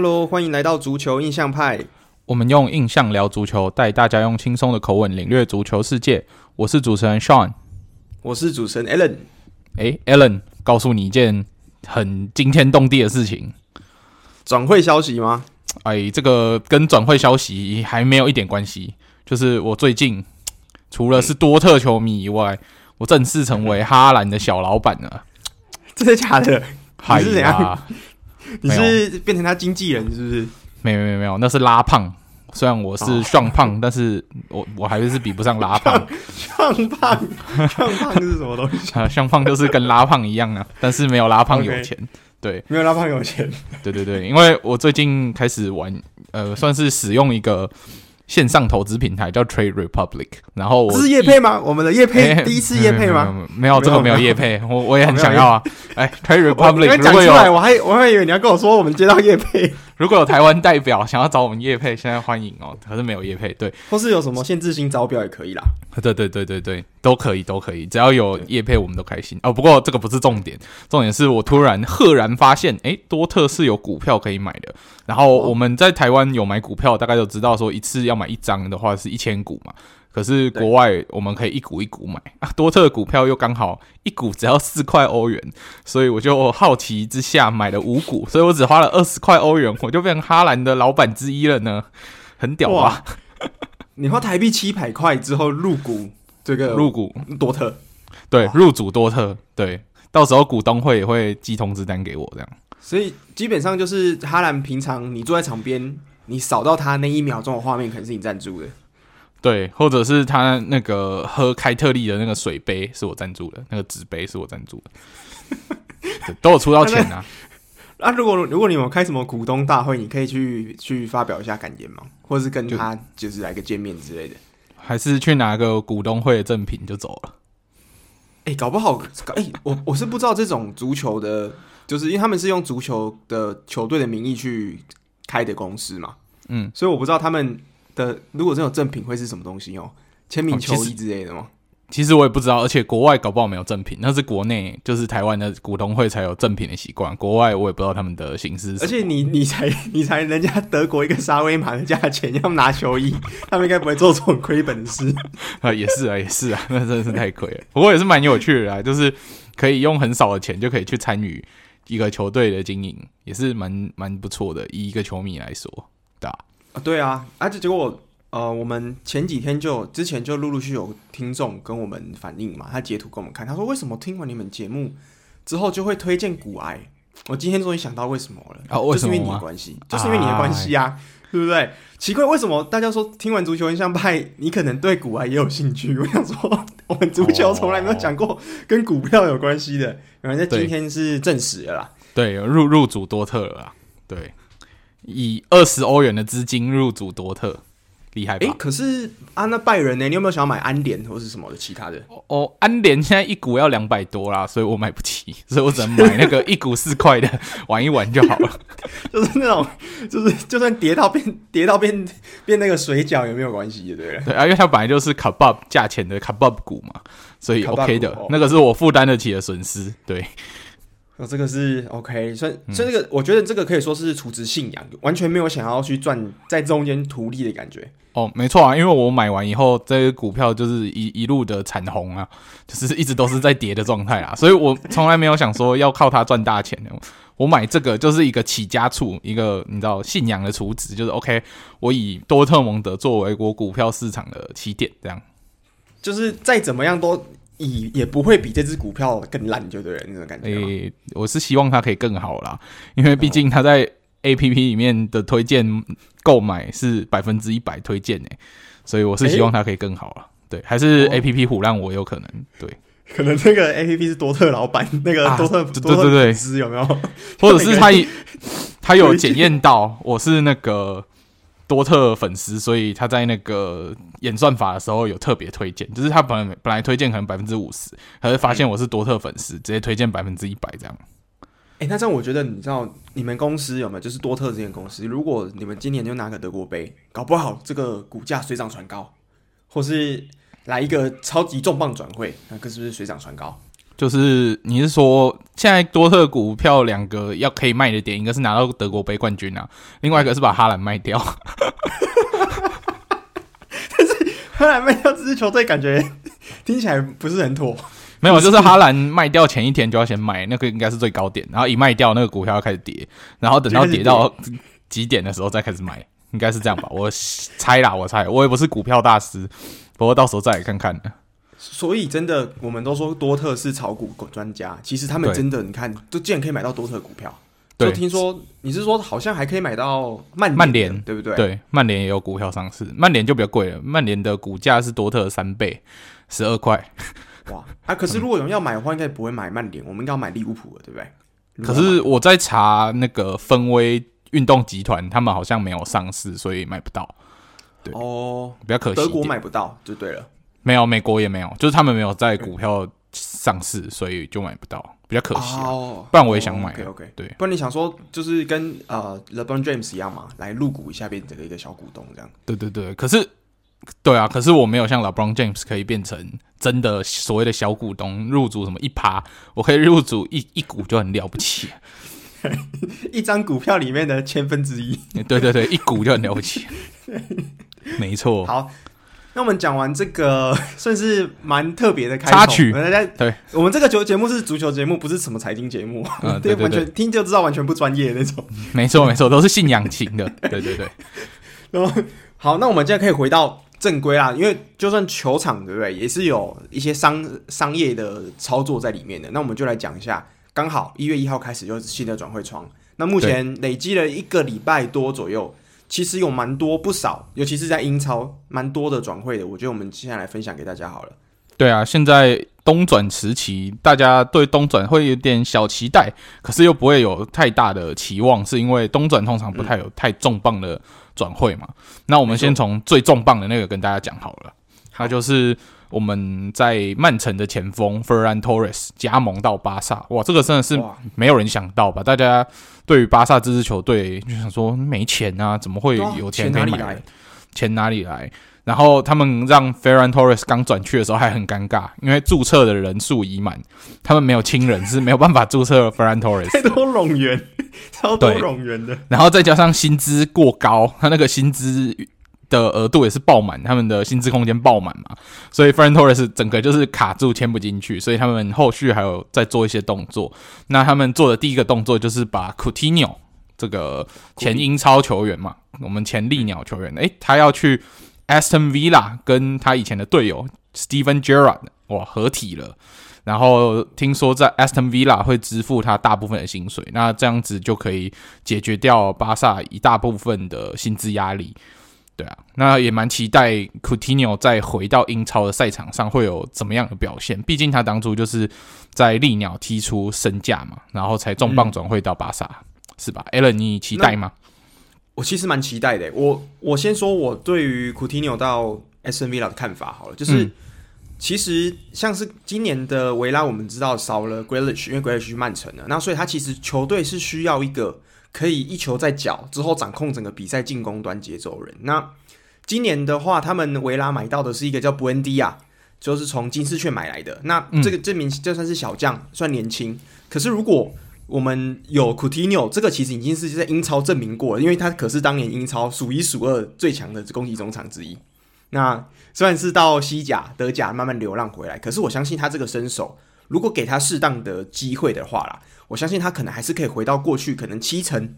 Hello，欢迎来到足球印象派。我们用印象聊足球，带大家用轻松的口吻领略足球世界。我是主持人 Sean，我是主持人 Alan。哎，Alan，告诉你一件很惊天动地的事情。转会消息吗？哎，这个跟转会消息还没有一点关系。就是我最近除了是多特球迷以外，我正式成为哈兰的小老板了。真的假的？还是怎样？你是变成他经纪人是不是？没有没有没有，那是拉胖。虽然我是壮胖，哦、但是我我还是比不上拉胖。壮胖，壮胖是什么东西？啊，壮胖就是跟拉胖一样啊，但是没有拉胖有钱。Okay. 对，没有拉胖有钱。对对对，因为我最近开始玩，呃，算是使用一个。线上投资平台叫 Trade Republic，然后是叶配吗？我们的叶配、欸、第一次叶配吗？没有，这个没有叶配，我我也很想要啊！哎，Trade Republic，讲出来，我还我还以为你要跟我说我们接到叶配。如果有台湾代表想要找我们叶配，现在欢迎哦。可是没有叶配，对，或是有什么限制性招标也可以啦。对对对对对，都可以都可以，只要有叶配我们都开心哦。不过这个不是重点，重点是我突然赫然发现，哎，多特是有股票可以买的。然后我们在台湾有买股票，大概都知道说一次要买一张的话是一千股嘛。可是国外我们可以一股一股买 啊，多特的股票又刚好一股只要四块欧元，所以我就好奇之下买了五股，所以我只花了二十块欧元，我就变成哈兰的老板之一了呢，很屌啊！你花台币七百块之后入股这个入股多特，对，入主多特，对，到时候股东会也会寄通知单给我这样。所以基本上就是哈兰平常你坐在场边，你扫到他那一秒钟的画面，可能是你赞助的。对，或者是他那个喝开特利的那个水杯是我赞助的，那个纸杯是我赞助的，都有出到钱啊。那、啊、如果如果你有开什么股东大会，你可以去去发表一下感言吗？或者是跟他就是来个见面之类的，还是去拿个股东会的赠品就走了？哎、欸，搞不好，哎、欸，我我是不知道这种足球的。就是因为他们是用足球的球队的名义去开的公司嘛，嗯，所以我不知道他们的如果这种赠品会是什么东西哦，签名球衣之类的吗？其实我也不知道，而且国外搞不好没有赠品，那是国内就是台湾的股东会才有赠品的习惯，国外我也不知道他们的形式。而且你 你才你才人家德国一个沙威玛的价钱要拿球衣，他们应该不会做这种亏本的事 啊，也是啊也是啊，那真的是太亏了。不过也是蛮有趣的啊，就是可以用很少的钱就可以去参与。一个球队的经营也是蛮蛮不错的，以一个球迷来说，对啊，对啊，而且结果呃，我们前几天就之前就陆陆续续有听众跟我们反映嘛，他截图给我们看，他说为什么听完你们节目之后就会推荐股癌？我今天终于想到为什么了，啊？就是因为你的关系，就是因为你的关系啊。对不对？奇怪，为什么大家说听完足球印象派，你可能对股癌也有兴趣？我想说，我们足球从来没有讲过跟股票有关系的，原来在今天是证实了啦。对，入入主多特了啦。对，以二十欧元的资金入主多特。厉害吧？哎、欸，可是啊，那拜仁呢？你有没有想要买安联或是什么的其他的？哦，安联现在一股要两百多啦，所以我买不起，所以我只能买那个一股四块的，玩一玩就好了。就是那种，就是就算跌到变跌到变变那个水饺也没有关系，对不对？对啊，因为它本来就是卡巴价钱的卡巴股嘛，所以 OK 的，那个是我负担得起的损失，对。哦，这个是 OK，所以所以这个我觉得这个可以说是储值信仰，完全没有想要去赚在中间图利的感觉。哦，没错啊，因为我买完以后，这个股票就是一一路的惨红啊，就是一直都是在跌的状态啊，所以我从来没有想说要靠它赚大钱的。我买这个就是一个起家处，一个你知道信仰的储值，就是 OK，我以多特蒙德作为我股票市场的起点，这样，就是再怎么样都。以也不会比这只股票更烂，就对了，那种感觉。诶、欸，我是希望它可以更好啦，因为毕竟它在 A P P 里面的推荐购买是百分之一百推荐诶，所以我是希望它可以更好了。欸、对，还是 A P P 唬烂我有可能，对，可能这个 A P P 是多特老板，那个多特、啊、对对对对，是有没有？或者是他他 有检验到我是那个。多特粉丝，所以他在那个演算法的时候有特别推荐，就是他本来本来推荐可能百分之五十，可是发现我是多特粉丝，直接推荐百分之一百这样。哎、欸，那这样我觉得，你知道你们公司有没有就是多特这间公司？如果你们今年就拿个德国杯，搞不好这个股价水涨船高，或是来一个超级重磅转会，那个是不是水涨船高？就是你是说现在多特股票两个要可以卖的点，一个是拿到德国杯冠军啊，另外一个是把哈兰卖掉。但是哈兰卖掉这支球队，感觉 听起来不是很妥。没有，就是哈兰卖掉前一天就要先卖，那个应该是最高点，然后一卖掉那个股票要开始跌，然后等到跌到几点的时候再开始买，应该是这样吧？我猜啦，我猜，我也不是股票大师，不过到时候再来看看。所以真的，我们都说多特是炒股专家，其实他们真的，你看，就竟然可以买到多特股票。就听说你是说，好像还可以买到曼曼联，对不对？对，曼联也有股票上市，曼联就比较贵了，曼联的股价是多特的三倍，十二块。哇啊！可是如果有人要买的话，应该不会买曼联，我们应该要买利物浦了，对不对？可是我在查那个分威运动集团，他们好像没有上市，所以买不到。对哦，比较可惜，德国买不到就对了。没有，美国也没有，就是他们没有在股票上市，所以就买不到，比较可惜。哦，不然我也想买。OK 对，不然你想说就是跟呃 LeBron James 一样嘛，来入股一下，变成一个小股东这样。对对对，可是对啊，可是我没有像 LeBron James 可以变成真的所谓的小股东，入主什么一趴，我可以入主一一股就很了不起，一张股票里面的千分之一。对对对，一股就很了不起，没错。好。那我们讲完这个 算是蛮特别的开插曲，大家对，我们这个球节目是足球节目，不是什么财经节目，嗯，对，完全听就知道完全不专业那种。没错没错，都是信仰型的，对对对。然后好，那我们现在可以回到正规啦，因为就算球场对不对，也是有一些商商业的操作在里面的。那我们就来讲一下，刚好一月一号开始就是新的转会窗，那目前累积了一个礼拜多左右。其实有蛮多不少，尤其是在英超，蛮多的转会的。我觉得我们接下来分享给大家好了。对啊，现在冬转时期，大家对冬转会有点小期待，可是又不会有太大的期望，是因为冬转通常不太有太重磅的转会嘛。嗯、那我们先从最重磅的那个跟大家讲好了，它就是我们在曼城的前锋 Ferran Torres 加盟到巴萨。哇，这个真的是没有人想到吧？大家。对于巴萨这支球队，就想说没钱啊，怎么会有钱可以买？钱哪里来？钱哪里来？然后他们让 Ferran Torres 刚转去的时候还很尴尬，因为注册的人数已满，他们没有亲人是没有办法注册 Ferran Torres。太多冗员，超多冗员的。然后再加上薪资过高，他那个薪资。的额度也是爆满，他们的薪资空间爆满嘛，所以 Ferran Torres 整个就是卡住签不进去，所以他们后续还有在做一些动作。那他们做的第一个动作就是把 Coutinho 这个前英超球员嘛，我们前利鸟球员，诶，他要去 Aston Villa 跟他以前的队友 Steven Gerrard 哇合体了，然后听说在 Aston Villa 会支付他大部分的薪水，那这样子就可以解决掉巴萨一大部分的薪资压力。对啊，那也蛮期待 Coutinho 再回到英超的赛场上会有怎么样的表现。毕竟他当初就是在利鸟踢出身价嘛，然后才重磅转会到巴萨，嗯、是吧？Allen，你期待吗？我其实蛮期待的。我我先说我对于 Coutinho 到 Aston Villa 的看法好了，就是、嗯、其实像是今年的维拉，我们知道少了 Grealish，因为 Grealish 去曼城了，那所以他其实球队是需要一个。可以一球在脚之后掌控整个比赛进攻端节奏人。那今年的话，他们维拉买到的是一个叫布恩迪亚，就是从金丝雀买来的。那这个证明就算是小将，算年轻。可是如果我们有库蒂尼奥，这个其实已经是在英超证明过了，因为他可是当年英超数一数二最强的攻击中场之一。那虽然是到西甲、德甲慢慢流浪回来，可是我相信他这个身手，如果给他适当的机会的话啦。我相信他可能还是可以回到过去可能七成、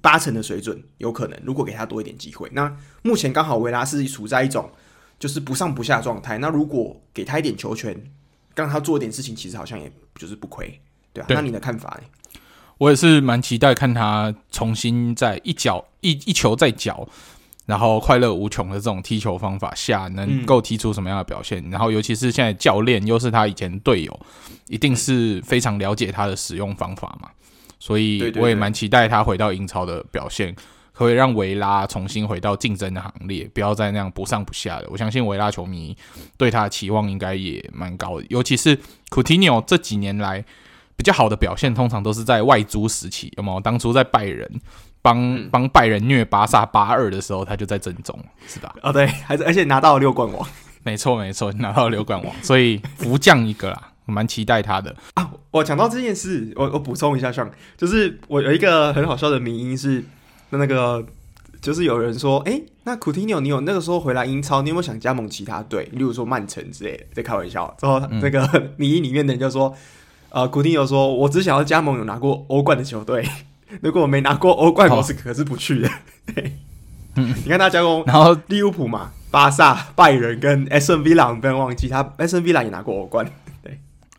八成的水准，有可能。如果给他多一点机会，那目前刚好维拉是处在一种就是不上不下状态。那如果给他一点球权，让他做一点事情，其实好像也就是不亏，对啊。对，那你的看法呢？我也是蛮期待看他重新在一脚一一球再脚。然后快乐无穷的这种踢球方法下，能够踢出什么样的表现？嗯、然后尤其是现在教练又是他以前队友，一定是非常了解他的使用方法嘛。所以我也蛮期待他回到英超的表现，可，可以让维拉重新回到竞争的行列，不要再那样不上不下的。我相信维拉球迷对他的期望应该也蛮高的，尤其是库蒂尼奥这几年来比较好的表现，通常都是在外租时期，有没有？当初在拜仁。帮帮拜仁虐巴萨八二的时候，他就在正中，是吧？哦，对，还是而且拿到了六冠王，没错没错，拿到了六冠王，所以福将一个啦，我蛮期待他的啊。我讲到这件事，我我补充一下，上就是我有一个很好笑的名因是那那个，就是有人说，哎、欸，那库蒂尼奥，你有那个时候回来英超，你有没有想加盟其他队，例如说曼城之类的？在开玩笑。之后那个 迷因里面的人就说，呃，库蒂尼奥说，我只想要加盟有拿过欧冠的球队，如果我没拿过欧冠，我是可是不去的。对，嗯，你看他加工，然后利物浦嘛。巴萨、拜仁跟 SN Villa 不要忘记，他 SN Villa 也拿过欧冠。对，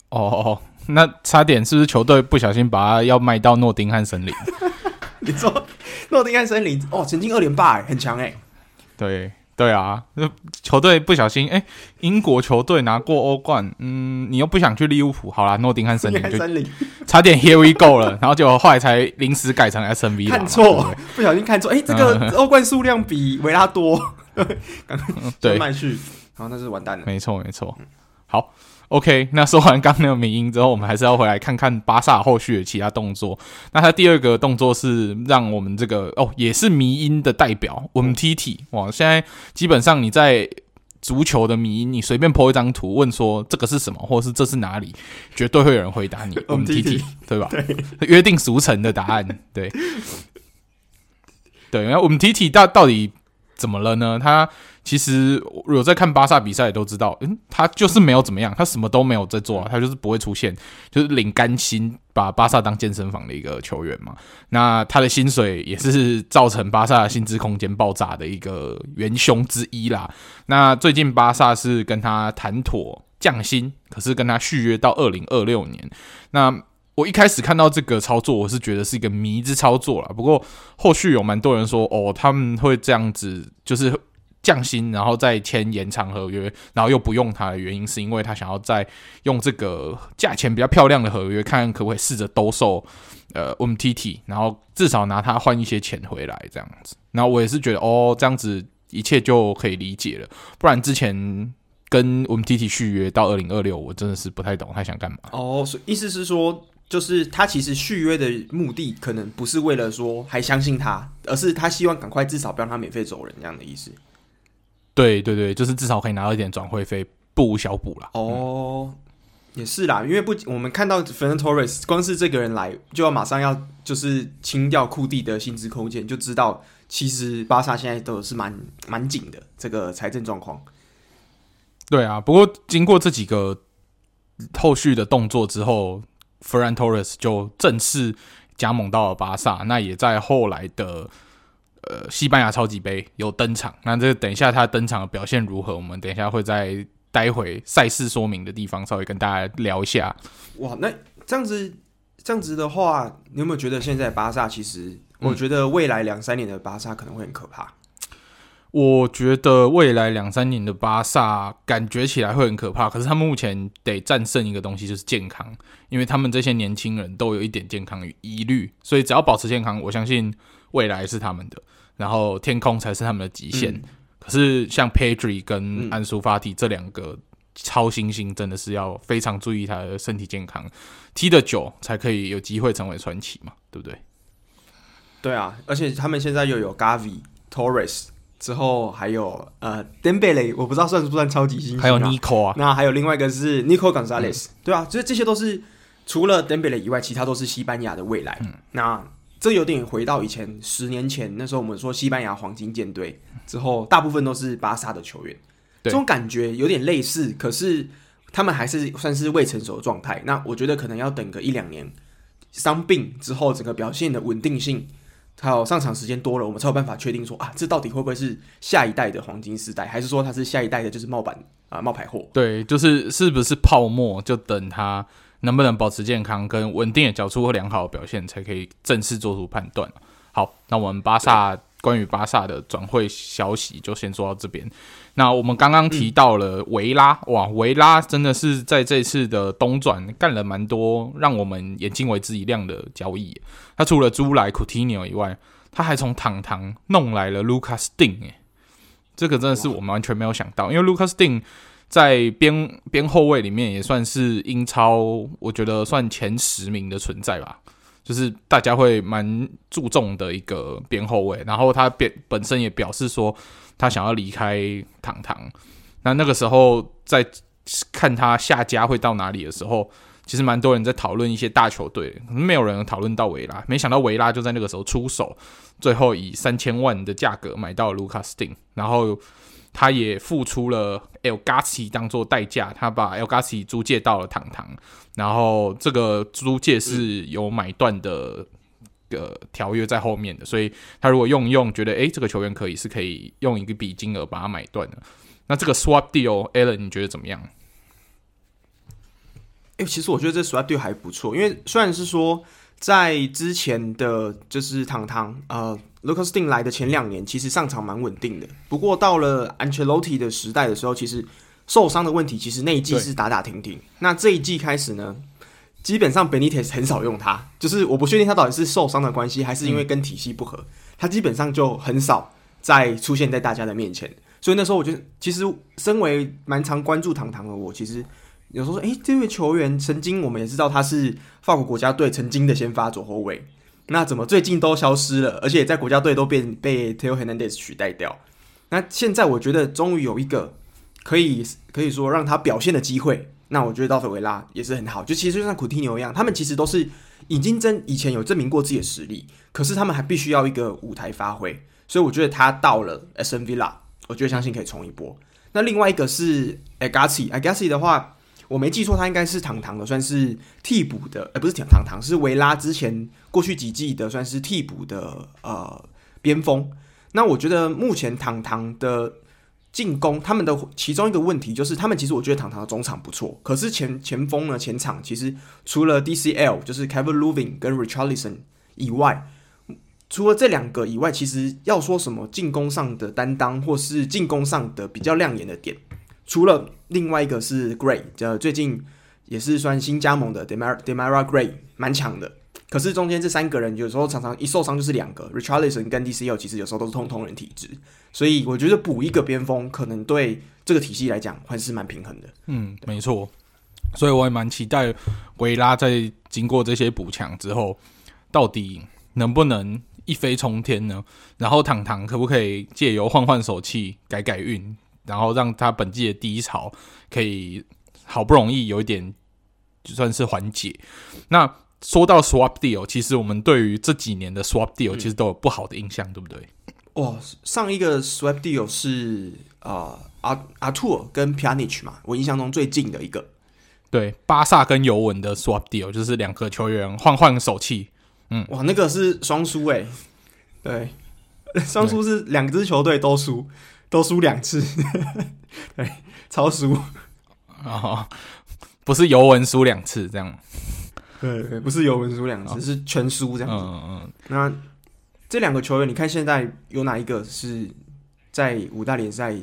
哦，那差点是不是球队不小心把他要卖到诺丁汉森林？你说诺丁汉森林哦，曾经二连霸，很强哎。对。对啊，球队不小心，哎，英国球队拿过欧冠，嗯，你又不想去利物浦，好啦，诺丁汉森林就差点 Here we go 了，然后就后来才临时改成 SNV 看错，不小心看错，哎，这个欧冠数量比维拉多，对，卖去，然后那是完蛋了，没错没错，好。OK，那说完刚刚那个迷音之后，我们还是要回来看看巴萨后续的其他动作。那他第二个动作是让我们这个哦，也是迷音的代表，我们 Umtiti 哇，现在基本上你在足球的迷因，你随便 po 一张图，问说这个是什么，或者是这是哪里，绝对会有人回答你。我们 Umtiti 对吧？对，约定俗成的答案。对，对，那我们 Umtiti 到到底怎么了呢？他其实有在看巴萨比赛，也都知道，嗯，他就是没有怎么样，他什么都没有在做啊，他就是不会出现，就是领干薪，把巴萨当健身房的一个球员嘛。那他的薪水也是造成巴萨薪资空间爆炸的一个元凶之一啦。那最近巴萨是跟他谈妥降薪，可是跟他续约到二零二六年。那我一开始看到这个操作，我是觉得是一个迷之操作啦。不过后续有蛮多人说，哦，他们会这样子，就是。降薪，然后再签延长合约，然后又不用他的原因，是因为他想要再用这个价钱比较漂亮的合约，看可不可以试着兜售呃 Umtiti，然后至少拿他换一些钱回来这样子。然后我也是觉得哦，这样子一切就可以理解了。不然之前跟 Umtiti 续约到二零二六，我真的是不太懂他想干嘛。哦，所以意思是说，就是他其实续约的目的可能不是为了说还相信他，而是他希望赶快至少不让他免费走人这样的意思。对对对，就是至少可以拿到一点转会费，不无小补啦。哦，也是啦，因为不，我们看到 Fernan Torres 光是这个人来，就要马上要就是清掉库蒂的薪资空间，就知道其实巴萨现在都是蛮蛮紧的这个财政状况。对啊，不过经过这几个后续的动作之后，Ferran Torres 就正式加盟到了巴萨，那也在后来的。呃，西班牙超级杯有登场，那这个等一下他登场的表现如何？我们等一下会在待会赛事说明的地方稍微跟大家聊一下。哇，那这样子这样子的话，你有没有觉得现在巴萨其实？我觉得未来两三年的巴萨可能会很可怕。我觉得未来两三年的巴萨感觉起来会很可怕，可是他们目前得战胜一个东西，就是健康，因为他们这些年轻人都有一点健康与疑虑，所以只要保持健康，我相信未来是他们的。然后天空才是他们的极限。嗯、可是像 Pedri 跟安苏法蒂这两个超新星，真的是要非常注意他的身体健康，踢得久才可以有机会成为传奇嘛，对不对？对啊，而且他们现在又有 Gavi、Torres，之后还有呃 Dembele，我不知道算不算超级新星，还有 Nico 啊，那还有另外一个是 Nico Gonzalez，、嗯、对啊，所以这些都是除了 Dembele 以外，其他都是西班牙的未来。嗯、那这有点回到以前十年前，那时候我们说西班牙黄金舰队之后，大部分都是巴萨的球员，对这种感觉有点类似。可是他们还是算是未成熟的状态。那我觉得可能要等个一两年，伤病之后整个表现的稳定性，还有上场时间多了，我们才有办法确定说啊，这到底会不会是下一代的黄金时代，还是说它是下一代的就是冒版啊冒牌货？对，就是是不是泡沫，就等它。能不能保持健康跟稳定的缴出良好的表现，才可以正式做出判断。好，那我们巴萨关于巴萨的转会消息就先说到这边。那我们刚刚提到了维拉，哇，维拉真的是在这次的冬转干了蛮多让我们眼睛为之一亮的交易。他除了租来 Coutinho 以外，他还从堂堂弄来了 Lucas Digne，哎，这个真的是我们完全没有想到，因为 Lucas Digne。在边边后卫里面也算是英超，我觉得算前十名的存在吧，就是大家会蛮注重的一个边后卫。然后他本本身也表示说，他想要离开堂堂。那那个时候在看他下家会到哪里的时候，其实蛮多人在讨论一些大球队，可能没有人讨论到维拉。没想到维拉就在那个时候出手，最后以三千万的价格买到卢卡斯汀，然后他也付出了 El Ghazi 当做代价，他把 El Ghazi 租借到了堂堂，然后这个租借是有买断的。个条约在后面的，所以他如果用一用，觉得诶这个球员可以，是可以用一个笔金额把它买断的。那这个 swap Deal，Allen 你觉得怎么样？诶，其实我觉得这 swap deal 还不错，因为虽然是说在之前的就是堂堂呃 Lucas Digne 来的前两年，其实上场蛮稳定的。不过到了 Ancelotti 的时代的时候，其实受伤的问题其实那一季是打打停停。那这一季开始呢？基本上 Benitez 很少用他，就是我不确定他到底是受伤的关系，还是因为跟体系不合，他基本上就很少再出现在大家的面前。所以那时候我觉得，其实身为蛮常关注堂堂的我，其实有时候说，诶，这位球员曾经我们也知道他是法国国家队曾经的先发左后卫，那怎么最近都消失了，而且在国家队都被被 Theo Hernandez 取代掉？那现在我觉得终于有一个可以可以说让他表现的机会。那我觉得到费维拉也是很好，就其实就像库蒂尼奥一样，他们其实都是已经真以前有证明过自己的实力，可是他们还必须要一个舞台发挥，所以我觉得他到了 S N V 拉我觉得相信可以冲一波。那另外一个是 Agassi，Agassi 的话，我没记错，他应该是堂堂的，算是替补的，呃，不是堂堂，是维拉之前过去几季的算是替补的呃边锋。那我觉得目前堂堂的。进攻他们的其中一个问题就是，他们其实我觉得堂堂的中场不错，可是前前锋呢，前场其实除了 DCL 就是 kevin lovin 跟 Richardson 以外，除了这两个以外，其实要说什么进攻上的担当或是进攻上的比较亮眼的点，除了另外一个是 Gray，呃，最近也是算新加盟的 Demarai Demarai Gray 蛮强的。可是中间这三个人有时候常常一受伤就是两个，Richardson 跟 DCL 其实有时候都是通通人体质，所以我觉得补一个边锋可能对这个体系来讲还是蛮平衡的。嗯，没错，所以我也蛮期待维拉在经过这些补强之后，到底能不能一飞冲天呢？然后堂堂可不可以借由换换手气改改运，然后让他本季的低潮可以好不容易有一点就算是缓解？那。说到 swap deal，其实我们对于这几年的 swap deal 其实都有不好的印象，嗯、对不对？哇，上一个 swap deal 是呃阿阿图跟 Pjanic 嘛，我印象中最近的一个。对，巴萨跟尤文的 swap deal 就是两个球员换换手气。嗯，哇，那个是双输诶。对，双输是两支球队都输，都输两次。对，超输啊、哦，不是尤文输两次这样。对对，不是尤文输两次，是全输这样子。嗯嗯。那这两个球员，你看现在有哪一个是在五大联赛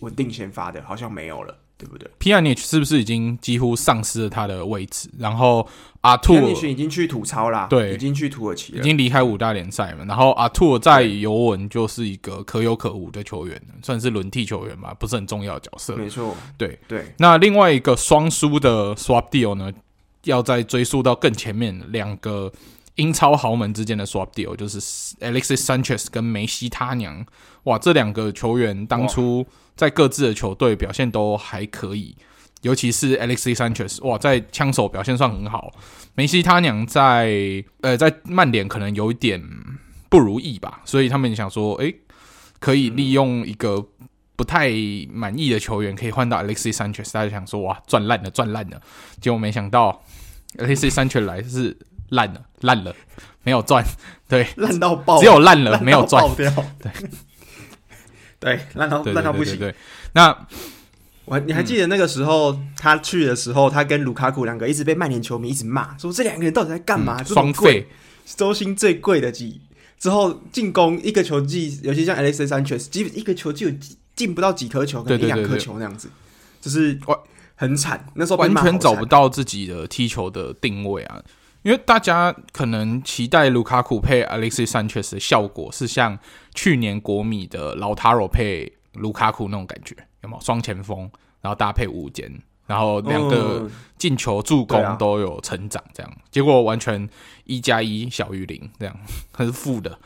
稳定先发的？好像没有了，对不对 p i a n i c 是不是已经几乎丧失了他的位置？然后阿兔已经去吐槽啦，对，已经去土耳其了，已经离开五大联赛了。然后阿兔在尤文就是一个可有可无的球员，算是轮替球员吧，不是很重要的角色。没错，对对。那另外一个双输的 swap deal 呢？要再追溯到更前面，两个英超豪门之间的 swap deal，就是 Alexis Sanchez 跟梅西他娘，哇，这两个球员当初在各自的球队表现都还可以，尤其是 Alexis Sanchez，哇，在枪手表现算很好。梅西他娘在呃在曼联可能有一点不如意吧，所以他们想说，诶，可以利用一个。不太满意的球员可以换到 Alexis Sanchez，大家想说哇赚烂了赚烂了，结果没想到 Alexis Sanchez 来是烂了烂了，没有赚，对，烂到爆，只有烂了没有赚，对对，烂到烂到不行。对，那我你还记得那个时候、嗯、他去的时候，他跟卢卡库两个一直被曼联球迷一直骂，说这两个人到底在干嘛？双费，周薪最贵的几之后进攻一个球季，尤其像 Alexis Sanchez，基本一个球季有几。进不到几颗球，可能一两颗球那样子，就是很惨。那时候完全找不到自己的踢球的定位啊！因为大家可能期待卢卡库配 Alexis Sanchez 的效果是像去年国米的老塔罗配卢卡库那种感觉，有没有？双前锋，然后搭配五间，然后两个进球助攻都有成长，这样、嗯、结果完全一加一小于零，这样它是负的，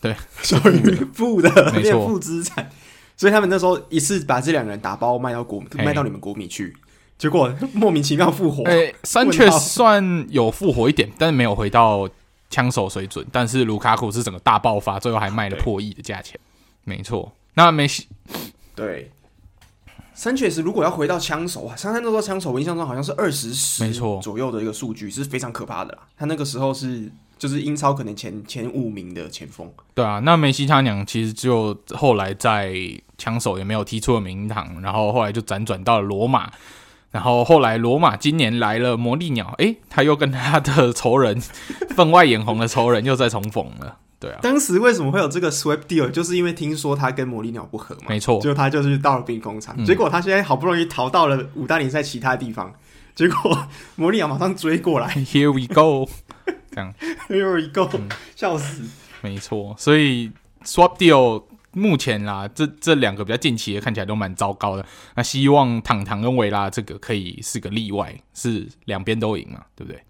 对，小于 负的，没错，负资产。所以他们那时候一次把这两个人打包卖到国，卖到你们国米去，结果莫名其妙复活。哎、欸，三确算有复活一点，但是没有回到枪手水准。但是卢卡库是整个大爆发，最后还卖了破亿的价钱。没错，那梅西对。三确实，如果要回到枪手啊，三三那时候枪手，我印象中好像是二十十没错左右的一个数据，是非常可怕的啦。他那个时候是就是英超可能前前五名的前锋。对啊，那梅西他娘其实就后来在枪手也没有踢出了名堂，然后后来就辗转到了罗马，然后后来罗马今年来了魔力鸟，诶，他又跟他的仇人 分外眼红的仇人又再重逢了。对啊，当时为什么会有这个 swap deal？就是因为听说他跟魔力鸟不合嘛，没错，就他就是到了兵工厂，嗯、结果他现在好不容易逃到了五大联赛其他地方，结果魔力鸟马上追过来，Here we go，这样，Here we go，、嗯、笑死，没错，所以 swap deal 目前啦，这这两个比较近期的看起来都蛮糟糕的，那希望糖糖跟维拉这个可以是个例外，是两边都赢嘛，对不对？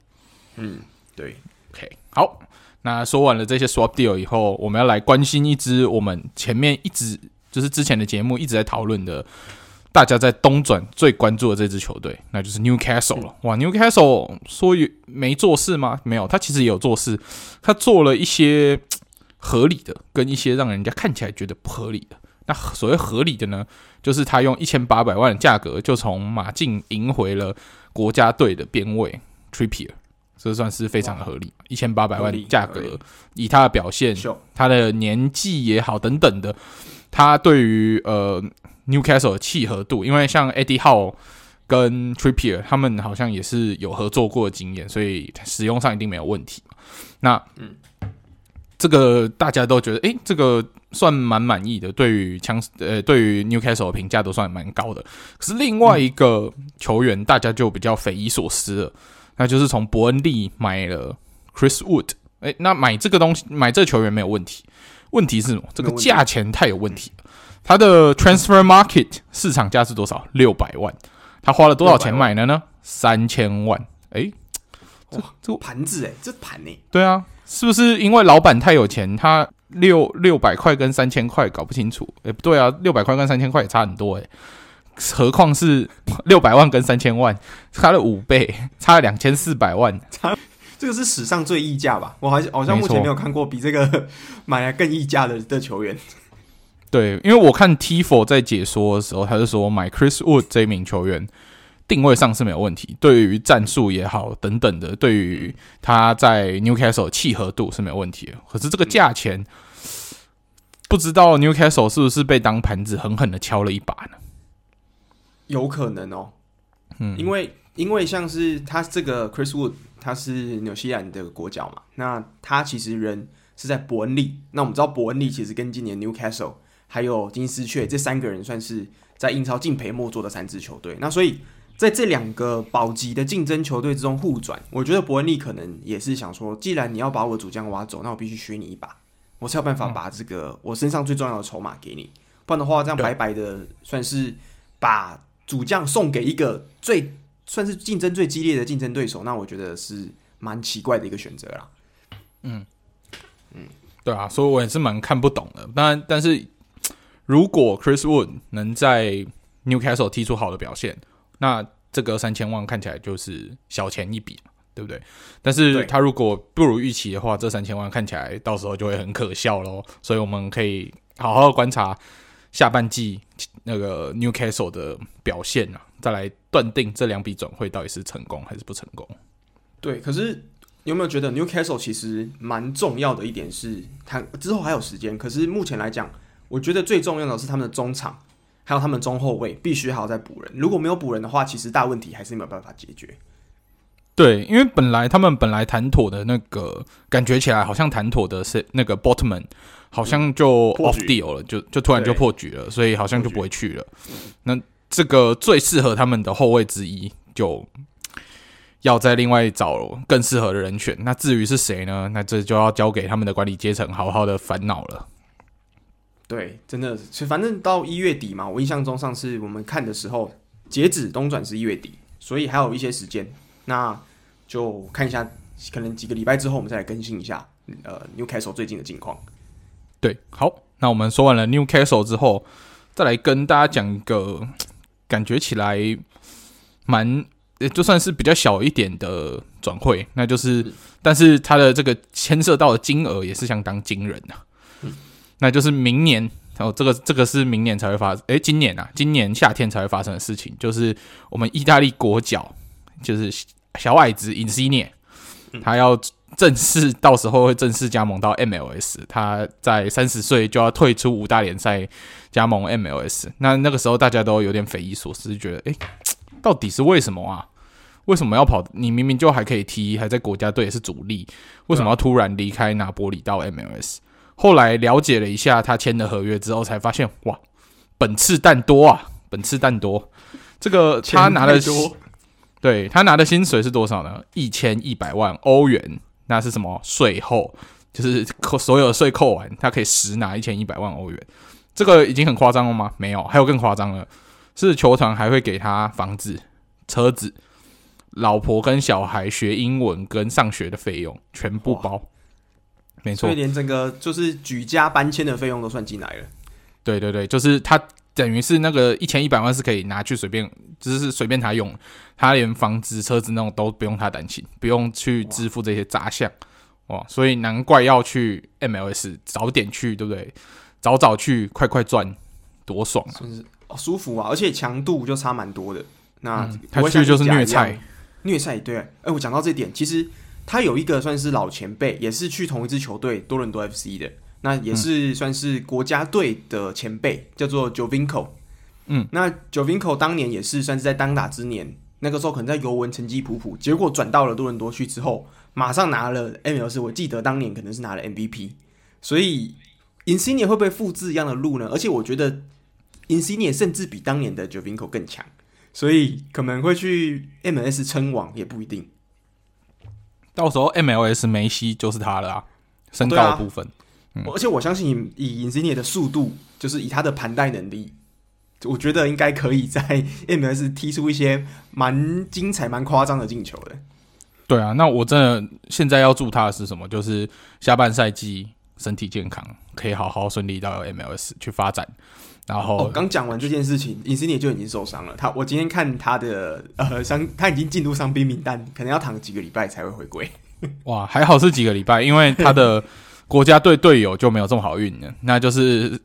嗯，对，OK，好。那说完了这些 swap deal 以后，我们要来关心一支我们前面一直就是之前的节目一直在讨论的，大家在东转最关注的这支球队，那就是 Newcastle 了。哇，Newcastle 说没做事吗？没有，他其实也有做事，他做了一些合理的，跟一些让人家看起来觉得不合理的。那所谓合理的呢，就是他用一千八百万的价格就从马竞赢回了国家队的边位 Trippier。这算是非常的合理，一千八百万价格，以他的表现、他的年纪也好等等的，他对于呃 Newcastle 的契合度，因为像 Eddie Howe 跟 Trippier 他们好像也是有合作过的经验，所以使用上一定没有问题。那嗯，这个大家都觉得，诶，这个算蛮满意的，对于枪呃对于 Newcastle 的评价都算蛮高的。可是另外一个球员，大家就比较匪夷所思了。那就是从伯恩利买了 Chris Wood，诶，那买这个东西，买这个球员没有问题，问题是什么？这个价钱太有问题了。他的 Transfer Market 市场价是多少？六百万，他花了多少钱买的呢？三千万。诶，这这盘子哎，这盘呢？对啊，是不是因为老板太有钱？他六六百块跟三千块搞不清楚？诶，不对啊，六百块跟三千块也差很多哎。何况是 六百万跟三千万，差了五倍，差了两千四百万，差这个是史上最溢价吧？我好像好像目前没有看过比这个 买来更溢价的的球员。对，因为我看 Tifo 在解说的时候，他就说买 Chris Wood 这名球员定位上是没有问题，对于战术也好等等的，对于他在 Newcastle 契合度是没有问题的。可是这个价钱，嗯、不知道 Newcastle 是不是被当盘子狠狠的敲了一把呢？有可能哦，嗯，因为因为像是他这个 Chris Wood，他是纽西兰的国脚嘛，那他其实人是在伯恩利，那我们知道伯恩利其实跟今年 Newcastle 还有金丝雀这三个人算是在英超敬陪末座的三支球队，那所以在这两个保级的竞争球队之中互转，我觉得伯恩利可能也是想说，既然你要把我主将挖走，那我必须削你一把，我才有办法把这个我身上最重要的筹码给你，不然的话这样白白的算是把。主将送给一个最算是竞争最激烈的竞争对手，那我觉得是蛮奇怪的一个选择啦。嗯嗯，对啊，所以我也是蛮看不懂的。但但是如果 Chris Wood 能在 Newcastle 踢出好的表现，那这个三千万看起来就是小钱一笔，对不对？但是他如果不如预期的话，这三千万看起来到时候就会很可笑喽。所以我们可以好好观察。下半季那个 Newcastle 的表现啊，再来断定这两笔转会到底是成功还是不成功。对，可是你有没有觉得 Newcastle 其实蛮重要的一点是，他之后还有时间。可是目前来讲，我觉得最重要的是他们的中场，还有他们中后卫必须还要再补人。如果没有补人的话，其实大问题还是没有办法解决。对，因为本来他们本来谈妥的那个感觉起来，好像谈妥的是那个 Botman。好像就 off deal 了，就就突然就破局了，所以好像就不会去了。那这个最适合他们的后卫之一，就要再另外找更适合的人选。那至于是谁呢？那这就要交给他们的管理阶层好好的烦恼了。对，真的，是反正到一月底嘛，我印象中上次我们看的时候，截止冬转是一月底，所以还有一些时间。那就看一下，可能几个礼拜之后，我们再来更新一下，呃，Newcastle 最近的近况。对，好，那我们说完了 Newcastle 之后，再来跟大家讲一个感觉起来蛮，就算是比较小一点的转会，那就是，但是它的这个牵涉到的金额也是相当惊人的、啊。嗯，那就是明年哦，这个这个是明年才会发，诶，今年啊，今年夏天才会发生的事情，就是我们意大利国脚，就是小矮子 Insigne，他要。正式到时候会正式加盟到 MLS，他在三十岁就要退出五大联赛，加盟 MLS。那那个时候大家都有点匪夷所思，觉得诶，到底是为什么啊？为什么要跑？你明明就还可以踢，还在国家队也是主力，为什么要突然离开拿波里到 MLS？后来了解了一下他签的合约之后，才发现哇，本次蛋多啊，本次蛋多。这个他拿的多，对他拿的薪水是多少呢？一千一百万欧元。那是什么税后？就是扣所有的税扣完，他可以实拿一千一百万欧元。这个已经很夸张了吗？没有，还有更夸张的，是球团还会给他房子、车子、老婆跟小孩学英文跟上学的费用全部包。没错，所以连整个就是举家搬迁的费用都算进来了。对对对，就是他等于是那个一千一百万是可以拿去随便，只是随便他用。他连房子、车子那种都不用他担心，不用去支付这些杂项，哇！所以难怪要去 MLS 早点去，对不对？早早去，快快赚，多爽啊！是哦，舒服啊，而且强度就差蛮多的。那、嗯、他去就是虐菜，虐菜对。哎、欸，我讲到这点，其实他有一个算是老前辈，也是去同一支球队多伦多 FC 的，那也是算是国家队的前辈，叫做 Giovinco。嗯，那 Giovinco 当年也是算是在当打之年。那个时候可能在尤文成绩普普，结果转到了多伦多去之后，马上拿了 MLS。我记得当年可能是拿了 MVP，所以 Insigne 会不会复制一样的路呢？而且我觉得 Insigne 甚至比当年的 Giovinco 更强，所以可能会去 MLS 称王也不一定。到时候 MLS 梅西就是他了啊，身高的部分。哦啊嗯、而且我相信以 Insigne 的速度，就是以他的盘带能力。我觉得应该可以在 MLS 踢出一些蛮精彩、蛮夸张的进球的。对啊，那我真的现在要祝他的是什么？就是下半赛季身体健康，可以好好顺利到 MLS 去发展。然后刚讲、哦、完这件事情，Insigne 就已经受伤了。他我今天看他的呃伤，他已经进入伤兵名单，可能要躺几个礼拜才会回归。哇，还好是几个礼拜，因为他的国家队队友就没有这么好运了，那就是。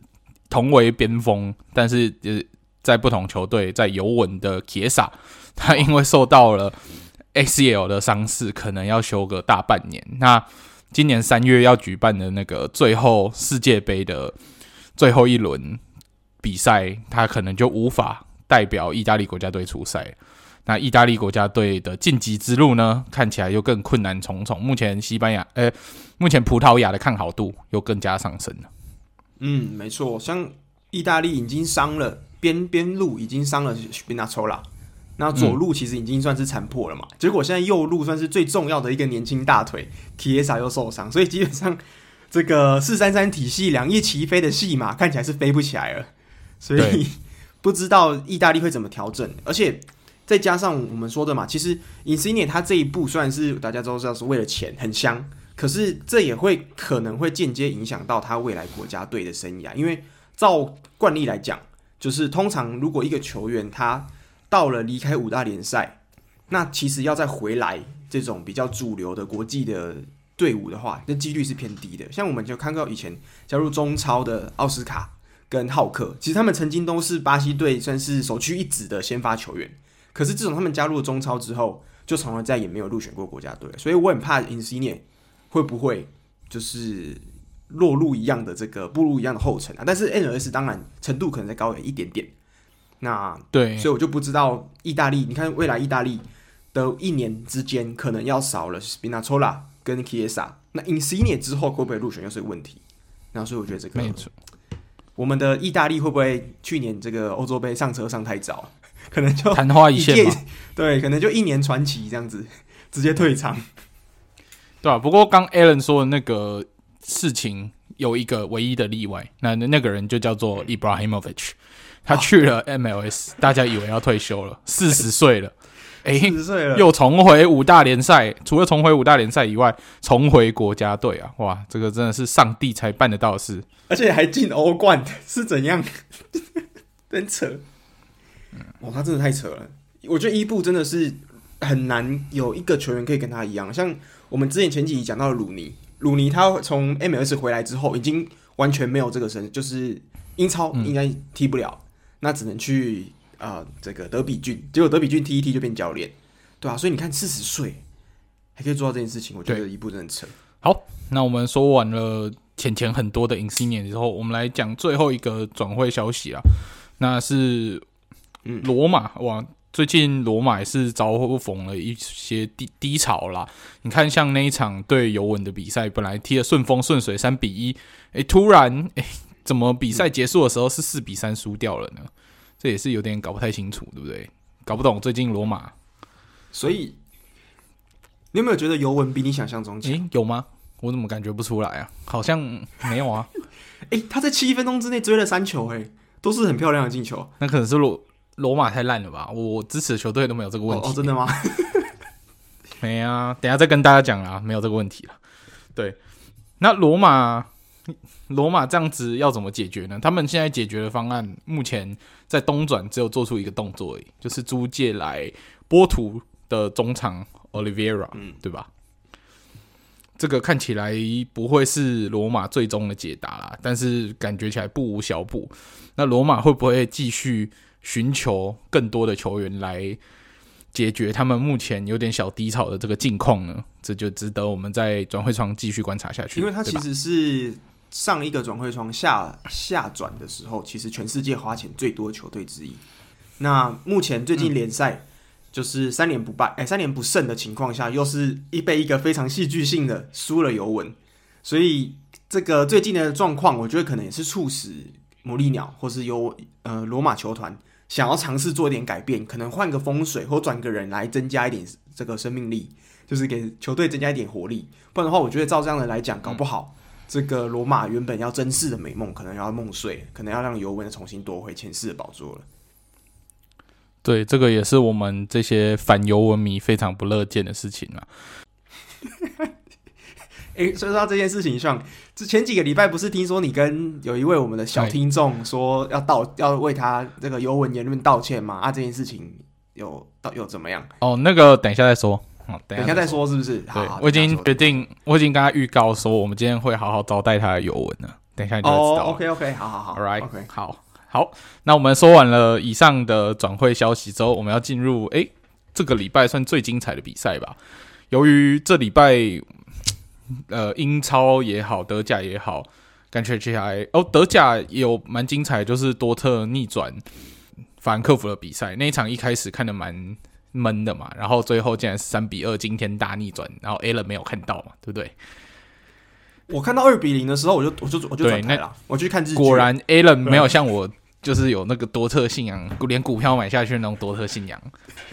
同为边锋，但是就是在不同球队，在尤文的杰萨，他因为受到了 ACL 的伤势，可能要休个大半年。那今年三月要举办的那个最后世界杯的最后一轮比赛，他可能就无法代表意大利国家队出赛。那意大利国家队的晋级之路呢，看起来又更困难重重。目前西班牙，呃、目前葡萄牙的看好度又更加上升了。嗯，没错，像意大利已经伤了边边路，已经伤了皮纳佐拉，那左路其实已经算是残破了嘛。嗯、结果现在右路算是最重要的一个年轻大腿，铁萨又受伤，所以基本上这个四三三体系两翼齐飞的戏码看起来是飞不起来了。所以 不知道意大利会怎么调整，而且再加上我们说的嘛，其实 Insigne 他这一步虽然是大家都知道是为了钱，很香。可是这也会可能会间接影响到他未来国家队的生涯，因为照惯例来讲，就是通常如果一个球员他到了离开五大联赛，那其实要再回来这种比较主流的国际的队伍的话，那几率是偏低的。像我们就看到以前加入中超的奥斯卡跟浩克，其实他们曾经都是巴西队算是首屈一指的先发球员。可是自从他们加入了中超之后，就从来再也没有入选过国家队，所以我很怕 Insigne 会不会就是落入一样的这个步入一样的后尘啊？但是 NLS 当然程度可能再高一点点。那对，所以我就不知道意大利，你看未来意大利的一年之间可能要少了 Spinazzola 跟 Chiesa，那 Insigne 之后会不会入选又是个问题。那所以我觉得这个没错，我们的意大利会不会去年这个欧洲杯上车上太早，可能就昙花一现嘛？对，可能就一年传奇这样子直接退场。对啊，不过刚 Alan 说的那个事情有一个唯一的例外，那那个人就叫做 Ibrahimovic，他去了 MLS，、哦、大家以为要退休了，四十岁了，哎，四十岁了，又重回五大联赛，除了重回五大联赛以外，重回国家队啊，哇，这个真的是上帝才办得到的事，而且还进欧冠，是怎样？真扯，哦，他真的太扯了。我觉得伊布真的是很难有一个球员可以跟他一样。像我们之前前几集讲到的鲁尼，鲁尼他从 MLS 回来之后，已经完全没有这个身，就是英超应该踢不了，嗯、那只能去啊、呃、这个德比郡。结果德比郡踢一踢就变教练，对啊，所以你看四十岁还可以做到这件事情，我觉得一步真的扯。好，那我们说完了钱钱很多的 Insigne 之后，我们来讲最后一个转会消息啊，那是嗯罗马哇。最近罗马也是遭逢了一些低低潮啦。你看，像那一场对尤文的比赛，本来踢得顺风顺水，三比一，诶，突然，诶，怎么比赛结束的时候是四比三输掉了呢？这也是有点搞不太清楚，对不对？搞不懂最近罗马。所以，你有没有觉得尤文比你想象中强？诶，有吗？我怎么感觉不出来啊？好像没有啊。诶，他在七分钟之内追了三球，诶，都是很漂亮的进球。那可能是罗。罗马太烂了吧！我支持的球队都没有这个问题。哦，哦，真的吗？没啊，等下再跟大家讲啊，没有这个问题了。对，那罗马，罗马这样子要怎么解决呢？他们现在解决的方案，目前在东转只有做出一个动作而已，就是租借来波图的中场 Oliveira，嗯，对吧？这个看起来不会是罗马最终的解答啦，但是感觉起来不无小补。那罗马会不会继续？寻求更多的球员来解决他们目前有点小低潮的这个境况呢？这就值得我们在转会窗继续观察下去。因为他其实是上一个转会窗下下转的时候，其实全世界花钱最多的球队之一。那目前最近联赛就是三连不败，哎、三连不胜的情况下，又是一被一个非常戏剧性的输了尤文，所以这个最近的状况，我觉得可能也是促使魔力鸟或是由呃罗马球团。想要尝试做一点改变，可能换个风水或转个人来增加一点这个生命力，就是给球队增加一点活力。不然的话，我觉得照这样的来讲，搞不好、这个罗马原本要争四的美梦，可能要梦碎，可能要让尤文重新夺回前世的宝座了。对，这个也是我们这些反尤文迷非常不乐见的事情啊。诶、欸，说到这件事情上，之前几个礼拜不是听说你跟有一位我们的小听众说要道 要为他这个尤文言论道歉吗？啊，这件事情有到有怎么样？哦，那个等一下再说，嗯，等一下再说是不是？对，我已经决定，我已经跟他预告说，我们今天会好好招待他的尤文了。等一下你就知道。哦，OK OK，好好好，All right，OK，好好。那我们说完了以上的转会消息之后，我们要进入诶，这个礼拜算最精彩的比赛吧？由于这礼拜。呃，英超也好，德甲也好，感觉接下来哦，德甲也有蛮精彩，就是多特逆转法兰克福的比赛。那一场一开始看的蛮闷的嘛，然后最后竟然是三比二惊天大逆转，然后 Alan 没有看到嘛，对不对？我看到二比零的时候，我就我就我就转台了，我去看日剧。果然 Alan 没有像我。就是有那个多特信仰，连股票买下去那种多特信仰，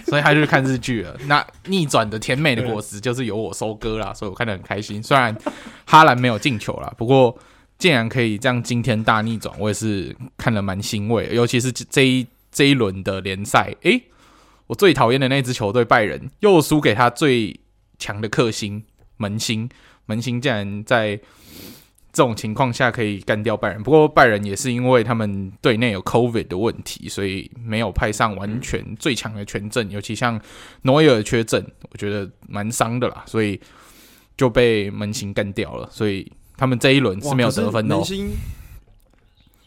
所以他就去看日剧了。那逆转的甜美的果实就是由我收割啦，所以我看得很开心。虽然哈兰没有进球啦，不过竟然可以这样惊天大逆转，我也是看了蛮欣慰。尤其是这一这一轮的联赛，诶、欸，我最讨厌的那支球队拜仁又输给他最强的克星门兴，门兴竟然在。这种情况下可以干掉拜仁，不过拜仁也是因为他们队内有 COVID 的问题，所以没有派上完全最强的全阵，尤其像诺伊尔缺阵，我觉得蛮伤的啦，所以就被门兴干掉了。所以他们这一轮是没有得分的。门兴，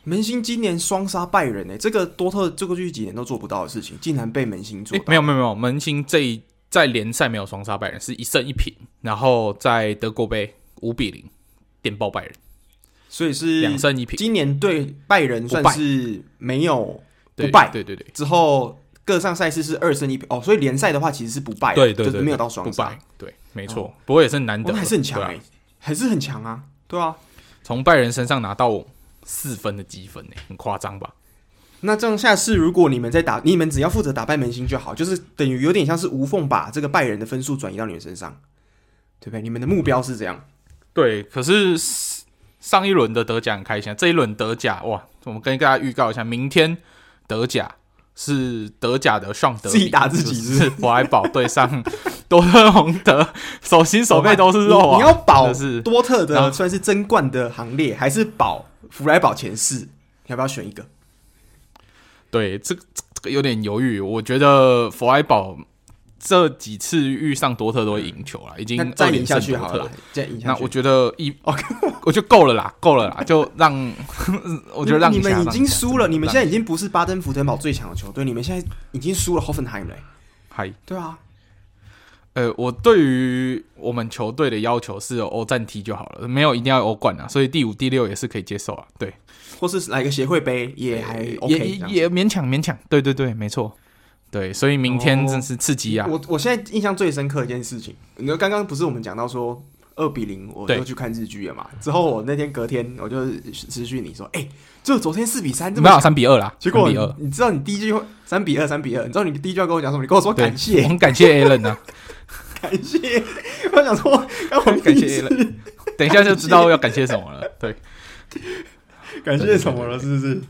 门兴今年双杀拜仁诶、欸，这个多特这个过去几年都做不到的事情，竟然被门兴做到。没有没有没有，门兴这一在联赛没有双杀拜仁，是一胜一平，然后在德国杯五比零。电爆拜仁，所以是两胜一平。今年对拜仁算是没有不败，对对对。之后各项赛事是二胜一平哦，所以联赛的话其实是不败，对对对，就是没有到双杀。对，没错。不过也是难得，还是很强哎，还是很强啊，对啊。从拜仁身上拿到四分的积分哎，很夸张吧？那这样下次如果你们在打，你们只要负责打败门兴就好，就是等于有点像是无缝把这个拜仁的分数转移到你们身上，对不对？你们的目标是这样。对，可是上一轮的德甲很开心，这一轮德甲哇，我们跟大家预告一下，明天德甲是德甲的上德，自己打自己是，是弗莱堡对上多特蒙德，手心手背都是肉啊！你要保是多特的算是争冠的行列，还是保弗莱堡前四？你要不要选一个？对，这这个有点犹豫。我觉得弗莱堡这几次遇上多特都会赢球了，已经再赢下去好了。再赢下去，那我觉得一，OK，我就够了啦，够了啦，就让我觉得让你们已经输了，你们现在已经不是巴登福腾堡最强的球队，你们现在已经输了 Hoffenheim 了。嗨，对啊。呃，我对于我们球队的要求是欧战踢就好了，没有一定要欧冠啊，所以第五、第六也是可以接受啊。对，或是来个协会杯也还 OK，也也勉强勉强。对对对，没错。对，所以明天真是刺激啊！我我现在印象最深刻的一件事情，你说刚刚不是我们讲到说二比零，我就去看日剧了嘛？之后我那天隔天我就持续你说，哎、欸，就昨天四比三，没有三比二啦。结果你知道你第一句话三比二，三比二，你知道你第一句话跟我讲什么？你跟我说感谢，我很感谢 Allen 啊。感谢，我想说，要我感谢了。等一下就知道要感谢什么了。对，感谢什么了？是不是？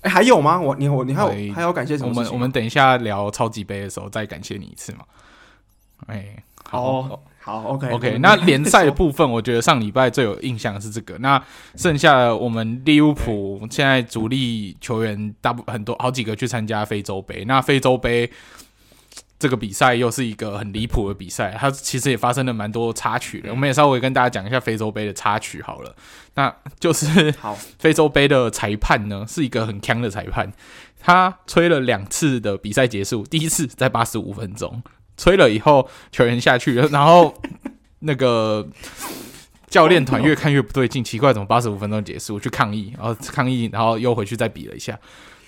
哎、欸，还有吗？我你我你还有还有感谢什么？我们我们等一下聊超级杯的时候再感谢你一次嘛。哎、欸，好、哦、好，OK OK。那联 赛的部分，我觉得上礼拜最有印象的是这个。那剩下的我们利物浦现在主力球员大部很多好几个去参加非洲杯。那非洲杯。这个比赛又是一个很离谱的比赛，它其实也发生了蛮多插曲的。我们也稍微跟大家讲一下非洲杯的插曲好了。那就是好，非洲杯的裁判呢是一个很强的裁判，他吹了两次的比赛结束，第一次在八十五分钟，吹了以后球员下去了，然后 那个教练团越看越不对劲，奇怪怎么八十五分钟结束去抗议，然后抗议，然后又回去再比了一下。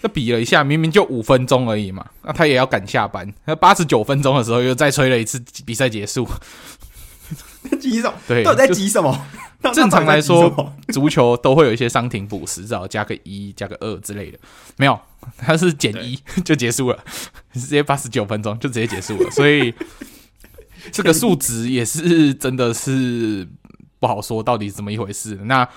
他比了一下，明明就五分钟而已嘛，那他也要赶下班。那八十九分钟的时候又再吹了一次比赛结束，急什么？对，到底在急什么？正常来说，足球都会有一些伤停补时，至少加个一、加个二之类的。没有，他是减一 就结束了，直接八十九分钟就直接结束了。所以这个数值也是真的是不好说，到底是怎么一回事？那。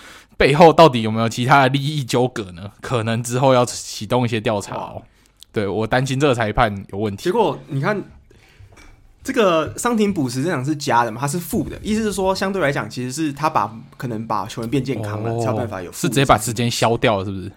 背后到底有没有其他的利益纠葛呢？可能之后要启动一些调查哦。对，我担心这个裁判有问题。结果你看，这个伤停补时这场是加的嘛？它是负的，意思是说相对来讲，其实是他把可能把球员变健康了，才有办法有。是直接把时间消掉了，是不是？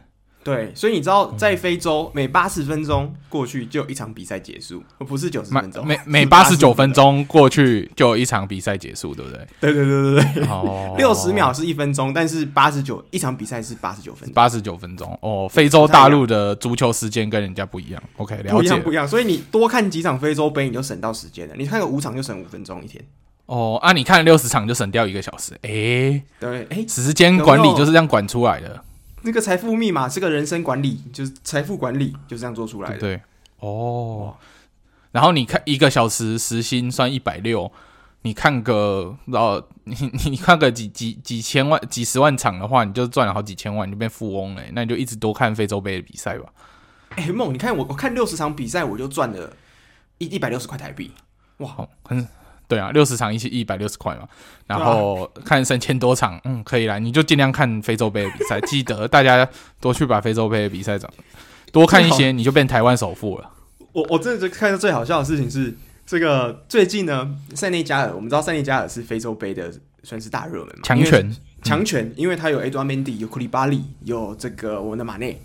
对，所以你知道，在非洲每八十分钟过去就有一场比赛结束，而不是九十分钟。每每八十九分钟过去就有一场比赛结束，对不对？对对对对对。哦，六十秒是一分钟，但是八十九一场比赛是八十九分钟。八十九分钟哦，非洲大陆的足球时间跟人家不一样。OK，了解。不一样不一样，所以你多看几场非洲杯，你就省到时间了。你看个五场就省五分钟一天。哦啊，你看六十场就省掉一个小时。哎、欸，对，哎、欸，时间管理就是这样管出来的。那个财富密码是个人生管理，就是财富管理，就这样做出来的。对，哦。然后你看一个小时时薪算一百六，你看个，然后你 你看个几几几千万、几十万场的话，你就赚了好几千万，你就变富翁了。那你就一直多看非洲杯的比赛吧。哎、欸，梦，你看我我看六十场比赛，我就赚了一一百六十块台币。哇，很。对啊，六十场一起一百六十块嘛，然后看三千多场，嗯，可以啦，你就尽量看非洲杯的比赛，记得大家多去把非洲杯的比赛找，多看一些，你就变台湾首富了。我我真的就看到最好笑的事情是，这个最近呢，塞内加尔，我们知道塞内加尔是非洲杯的算是大热门嘛，强权，强权，因为他有 Edouard Mendy，有库利巴利，有这个我们的马内，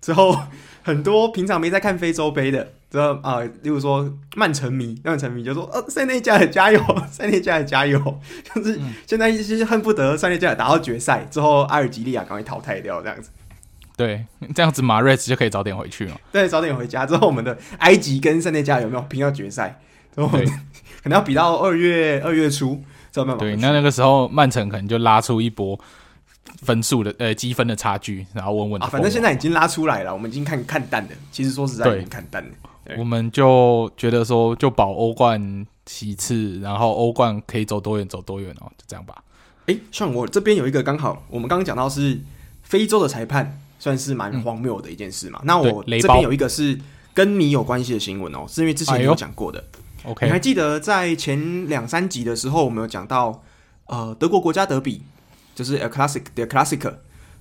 之后很多平常没在看非洲杯的。知道啊，例如说曼城迷，曼城迷就说：“呃、啊，塞内加尔加油，塞内加尔加油！” 就是现在一些恨不得塞内加尔打到决赛之后，阿尔及利亚赶快淘汰掉这样子。对，这样子马瑞斯就可以早点回去了。对，早点回家之后，我们的埃及跟塞内加尔有没有拼到决赛？之后可能要比到二月二月初，知道吗？对，那那个时候曼城可能就拉出一波分数的呃积分的差距，然后稳稳的、啊。反正现在已经拉出来了，我们已经看看淡了。其实说实在，已经看淡了。我们就觉得说，就保欧冠其次，然后欧冠可以走多远走多远哦，就这样吧。哎、欸，像我这边有一个刚好，我们刚刚讲到是非洲的裁判，算是蛮荒谬的一件事嘛。嗯、那我这边有一个是跟你有关系的新闻哦，是因为之前你有讲过的。OK，、哎、你还记得在前两三集的时候，我们有讲到呃德国国家德比，就是 El Classic 的 Classic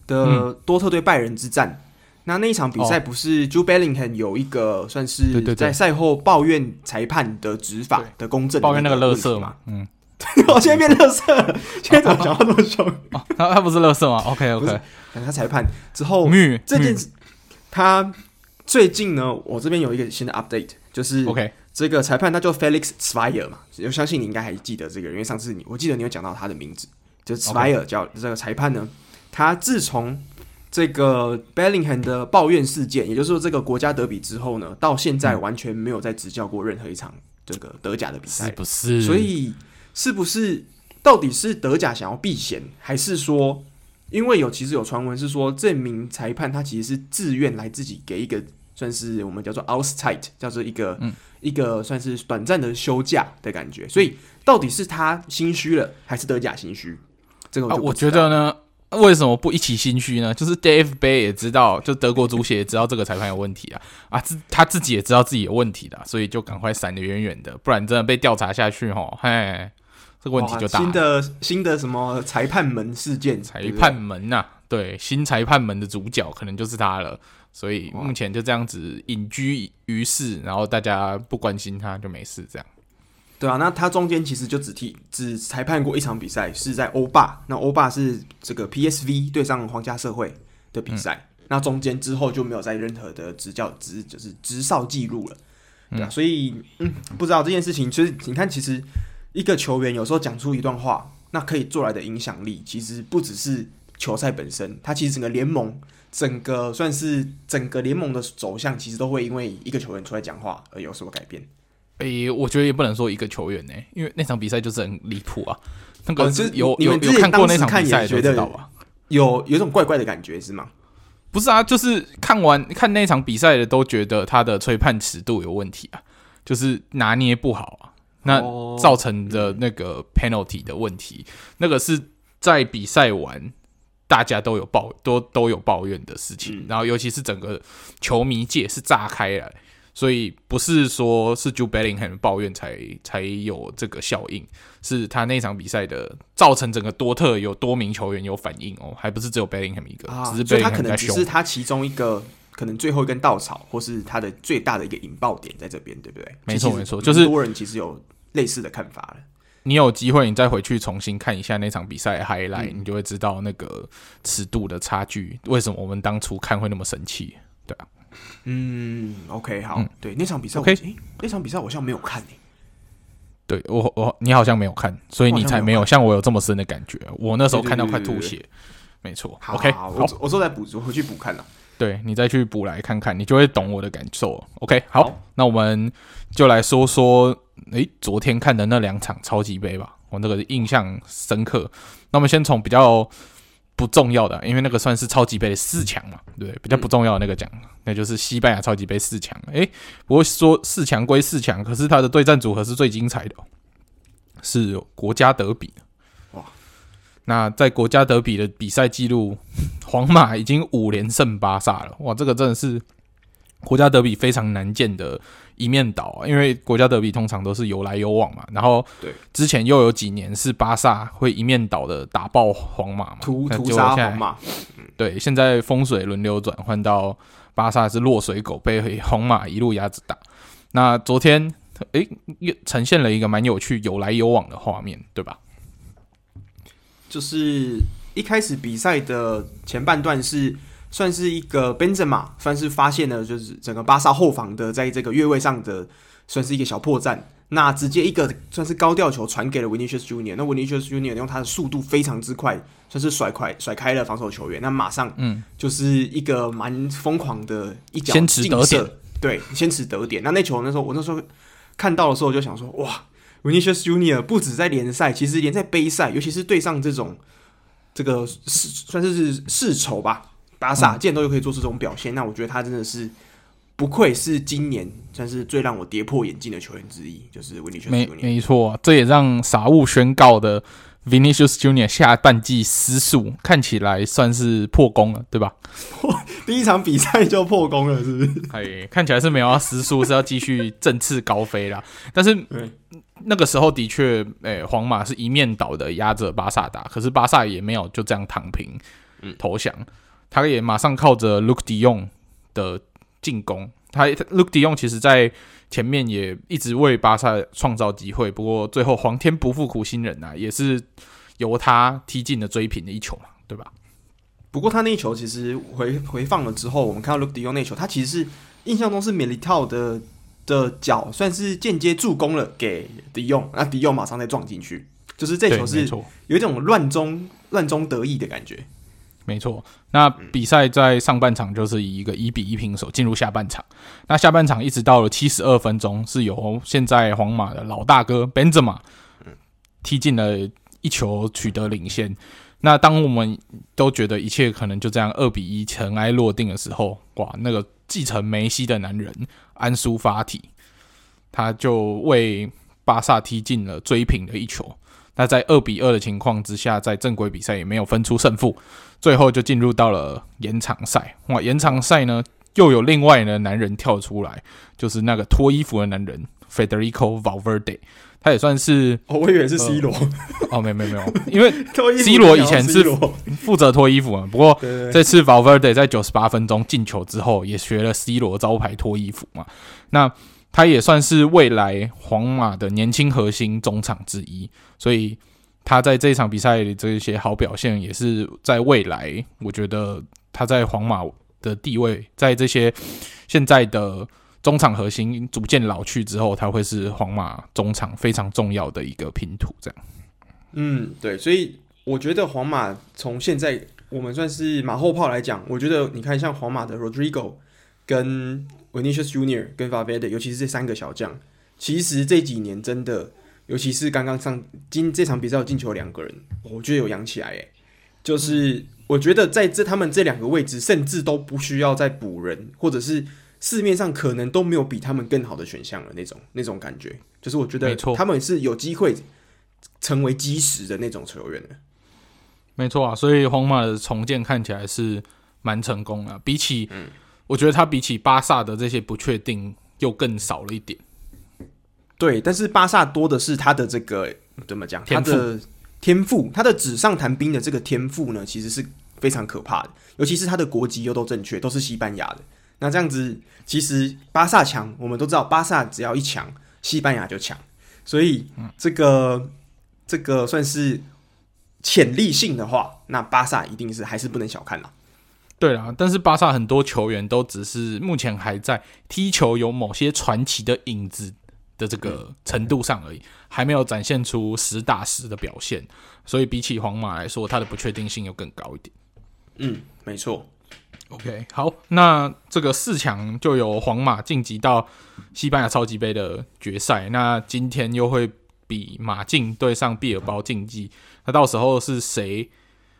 的多特对拜仁之战。嗯那那一场比赛不是 Jude Bellingham 有一个算是在赛后抱怨裁判的执法的公正，抱怨那个乐色嘛？嗯，我 现在变乐色了，现在怎么讲话这么凶？他他不是乐色吗？OK OK，等他裁判。之后，这件事他最近呢，我这边有一个新的 update，就是 OK 这个裁判他叫 Felix Zweier 嘛，我相信你应该还记得这个人，因为上次你我记得你有讲到他的名字，就是 Zweier 叫这个裁判呢，他自从这个 Bellingham 的抱怨事件，也就是说这个国家德比之后呢，到现在完全没有再执教过任何一场这个德甲的比赛，是不是？所以是不是到底是德甲想要避嫌，还是说，因为有其实有传闻是说，这名裁判他其实是自愿来自己给一个算是我们叫做 outside，叫做一个、嗯、一个算是短暂的休假的感觉，所以到底是他心虚了，还是德甲心虚？这个我、啊、我觉得呢。为什么不一起心虚呢？就是 Dave Bay 也知道，就德国足协也知道这个裁判有问题啊啊，自他自己也知道自己有问题的，所以就赶快闪得远远的，不然真的被调查下去吼，嘿，这个问题就大了。新的新的什么裁判门事件？裁判门呐、啊，对，新裁判门的主角可能就是他了，所以目前就这样子隐居于世，然后大家不关心他就没事这样。对啊，那他中间其实就只替只裁判过一场比赛，是在欧霸。那欧霸是这个 PSV 对上皇家社会的比赛。嗯、那中间之后就没有在任何的执教执就是执哨记录了。对啊，嗯、所以嗯，不知道这件事情，其实你看，其实一个球员有时候讲出一段话，那可以做来的影响力，其实不只是球赛本身，他其实整个联盟，整个算是整个联盟的走向，其实都会因为一个球员出来讲话而有所改变。诶、欸，我觉得也不能说一个球员呢，因为那场比赛就是很离谱啊。那个是有有有看过那场比赛就知道吧？有有一种怪怪的感觉是吗？不是啊，就是看完看那场比赛的都觉得他的吹判尺度有问题啊，就是拿捏不好啊，那造成的那个 penalty 的问题，那个是在比赛完大家都有抱都都有抱怨的事情，然后尤其是整个球迷界是炸开来。所以不是说是 Jude Bellingham 抱怨才才有这个效应，是他那场比赛的造成整个多特有多名球员有反应哦，还不是只有 Bellingham 一个，啊、只是他可能只是他其中一个可能最后一根稻草，或是他的最大的一个引爆点在这边，对不对？没错没错，就是多人其实有类似的看法了。你有机会你再回去重新看一下那场比赛 highlight，、嗯、你就会知道那个尺度的差距，为什么我们当初看会那么神气，对啊。嗯，OK，好，嗯、对那场比赛，OK，、欸、那场比赛我好像没有看诶、欸。对我，我你好像没有看，所以你才没有像我有这么深的感觉。我那时候看到快吐血，没错。OK，好，我我说再补，我回去补看了。对，你再去补来看看，你就会懂我的感受。OK，好，好，那我们就来说说，诶、欸，昨天看的那两场超级杯吧，我那个印象深刻。那我们先从比较。不重要的，因为那个算是超级杯的四强嘛，对，比较不重要的那个奖，嗯、那就是西班牙超级杯四强。诶、欸，不过说四强归四强，可是他的对战组合是最精彩的，是国家德比。哇，那在国家德比的比赛记录，皇马已经五连胜巴萨了。哇，这个真的是国家德比非常难见的。一面倒啊，因为国家德比通常都是有来有往嘛，然后对之前又有几年是巴萨会一面倒的打爆皇马嘛，屠屠杀皇马。对，现在风水轮流转，换到巴萨是落水狗被皇马一路压着打。那昨天诶，又呈现了一个蛮有趣有来有往的画面，对吧？就是一开始比赛的前半段是。算是一个 Benzema，算是发现了就是整个巴萨后防的在这个越位上的算是一个小破绽。那直接一个算是高吊球传给了 Vinicius Junior，那 Vinicius Junior 用他的速度非常之快，算是甩快甩开了防守球员。那马上嗯，就是一个蛮疯狂的一脚劲射，先对，先持得点。那那球那时候我那时候看到的时候，我就想说哇，Vinicius Junior 不止在联赛，其实连在杯赛，尤其是对上这种这个是算是是世仇吧。巴萨见都又可以做出这种表现，嗯、那我觉得他真的是不愧是今年算是最让我跌破眼镜的球员之一，就是 Vinicius。没没错，这也让傻物宣告的 Vinicius Junior 下半季失速看起来算是破功了，对吧？第一场比赛就破功了，是不是？哎，看起来是没有要失速，是要继续振翅高飞啦。但是那个时候的确，哎、欸，皇马是一面倒的压着巴萨打，可是巴萨也没有就这样躺平嗯投降。嗯他也马上靠着 Luuk De Jong 的进攻，他 Luuk De Jong 其实在前面也一直为巴萨创造机会，不过最后皇天不负苦心人呐、啊，也是由他踢进了追平的一球嘛，对吧？不过他那一球其实回回放了之后，我们看到 Luuk De Jong 那球，他其实是印象中是米利套的的脚算是间接助攻了给迪用，那迪用马上再撞进去，就是这球是有一种乱中乱中得意的感觉。没错，那比赛在上半场就是以一个一比一平手进入下半场。那下半场一直到了七十二分钟，是由现在皇马的老大哥 Benzema 踢进了一球，取得领先。那当我们都觉得一切可能就这样二比一尘埃落定的时候，哇，那个继承梅西的男人安苏法提，他就为巴萨踢进了追平的一球。那在二比二的情况之下，在正规比赛也没有分出胜负。最后就进入到了延长赛，哇！延长赛呢，又有另外的男人跳出来，就是那个脱衣服的男人 Federico Valverde，他也算是，哦，我以为是 C 罗，呃，哦，没有没有没有，因为 C 罗以前是负责脱衣服嘛，不过这次 Valverde 在九十八分钟进球之后，也学了 C 罗招牌脱衣服嘛，那他也算是未来皇马的年轻核心中场之一，所以。他在这一场比赛里这一些好表现，也是在未来，我觉得他在皇马的地位，在这些现在的中场核心逐渐老去之后，他会是皇马中场非常重要的一个拼图。这样，嗯，对，所以我觉得皇马从现在我们算是马后炮来讲，我觉得你看像皇马的 Rodrigo 跟 Vinicius Junior 跟 Valverde，尤其是这三个小将，其实这几年真的。尤其是刚刚上今这场比赛有进球两个人，我觉得有养起来诶，就是我觉得在这他们这两个位置，甚至都不需要再补人，或者是市面上可能都没有比他们更好的选项了那种那种感觉。就是我觉得他们是有机会成为基石的那种球员的。没错啊，所以皇马的重建看起来是蛮成功的，比起，嗯，我觉得他比起巴萨的这些不确定又更少了一点。对，但是巴萨多的是他的这个怎么讲？他的天赋，他的纸上谈兵的这个天赋呢，其实是非常可怕的。尤其是他的国籍又都正确，都是西班牙的。那这样子，其实巴萨强，我们都知道，巴萨只要一强，西班牙就强。所以这个这个算是潜力性的话，那巴萨一定是还是不能小看了。对啊，但是巴萨很多球员都只是目前还在踢球，有某些传奇的影子。的这个程度上而已，还没有展现出实打实的表现，所以比起皇马来说，它的不确定性又更高一点。嗯，没错。OK，好，那这个四强就由皇马晋级到西班牙超级杯的决赛。那今天又会比马竞对上毕尔包竞技，那到时候是谁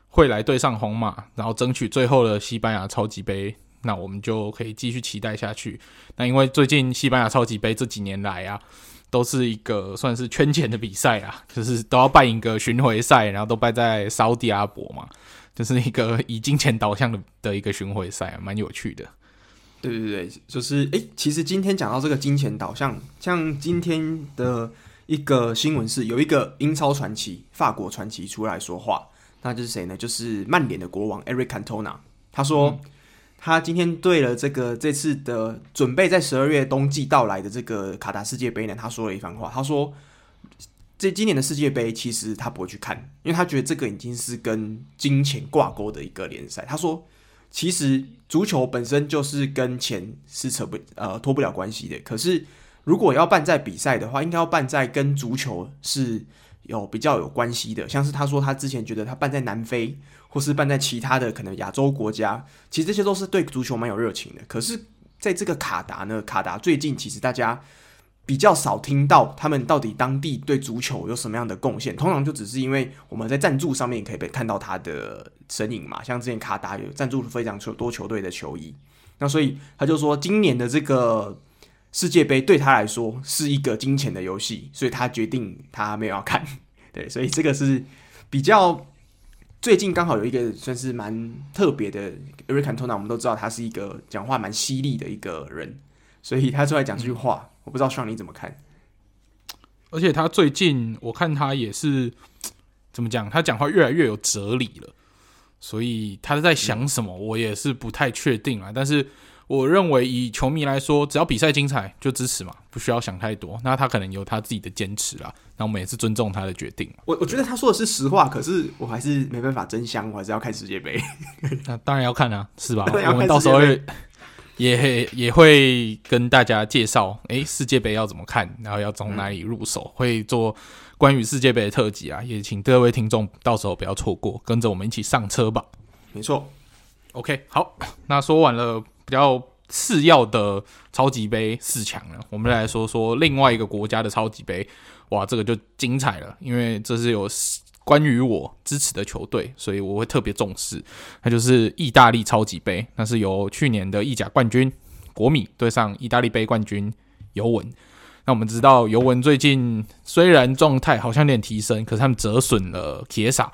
会来对上皇马，然后争取最后的西班牙超级杯？那我们就可以继续期待下去。那因为最近西班牙超级杯这几年来啊，都是一个算是圈钱的比赛啊，就是都要办一个巡回赛，然后都办在沙乌地阿拉伯嘛，就是一个以金钱导向的的一个巡回赛啊，蛮有趣的。对对对，就是诶、欸，其实今天讲到这个金钱导向，像今天的一个新闻是有一个英超传奇、法国传奇出来说话，那就是谁呢？就是曼联的国王 Eric Cantona，他说。嗯他今天对了这个这次的准备在十二月冬季到来的这个卡达世界杯呢，他说了一番话。他说，这今年的世界杯其实他不会去看，因为他觉得这个已经是跟金钱挂钩的一个联赛。他说，其实足球本身就是跟钱是扯不呃脱不了关系的。可是如果要办在比赛的话，应该要办在跟足球是有比较有关系的。像是他说，他之前觉得他办在南非。或是办在其他的可能亚洲国家，其实这些都是对足球蛮有热情的。可是，在这个卡达呢，卡达最近其实大家比较少听到他们到底当地对足球有什么样的贡献。通常就只是因为我们在赞助上面可以被看到他的身影嘛，像之前卡达有赞助非常多球队的球衣。那所以他就说，今年的这个世界杯对他来说是一个金钱的游戏，所以他决定他没有要看。对，所以这个是比较。最近刚好有一个算是蛮特别的 Eric Cantona，我们都知道他是一个讲话蛮犀利的一个人，所以他出来讲这句话，我不知道希望你怎么看。而且他最近我看他也是怎么讲，他讲话越来越有哲理了，所以他在想什么，我也是不太确定啊，但是。我认为以球迷来说，只要比赛精彩就支持嘛，不需要想太多。那他可能有他自己的坚持啦，那我们也是尊重他的决定。我我觉得他说的是实话，可是我还是没办法真香，我还是要看世界杯。那当然要看啊，是吧？我们到时候会也也会跟大家介绍，哎，世界杯要怎么看，然后要从哪里入手，嗯、会做关于世界杯的特辑啊，也请各位听众到时候不要错过，跟着我们一起上车吧。没错，OK，好，那说完了比较次要的超级杯四强了，我们来说说另外一个国家的超级杯，哇，这个就精彩了，因为这是有。关于我支持的球队，所以我会特别重视。那就是意大利超级杯，那是由去年的意甲冠军国米对上意大利杯冠军尤文。那我们知道尤文最近虽然状态好像有点提升，可是他们折损了杰萨。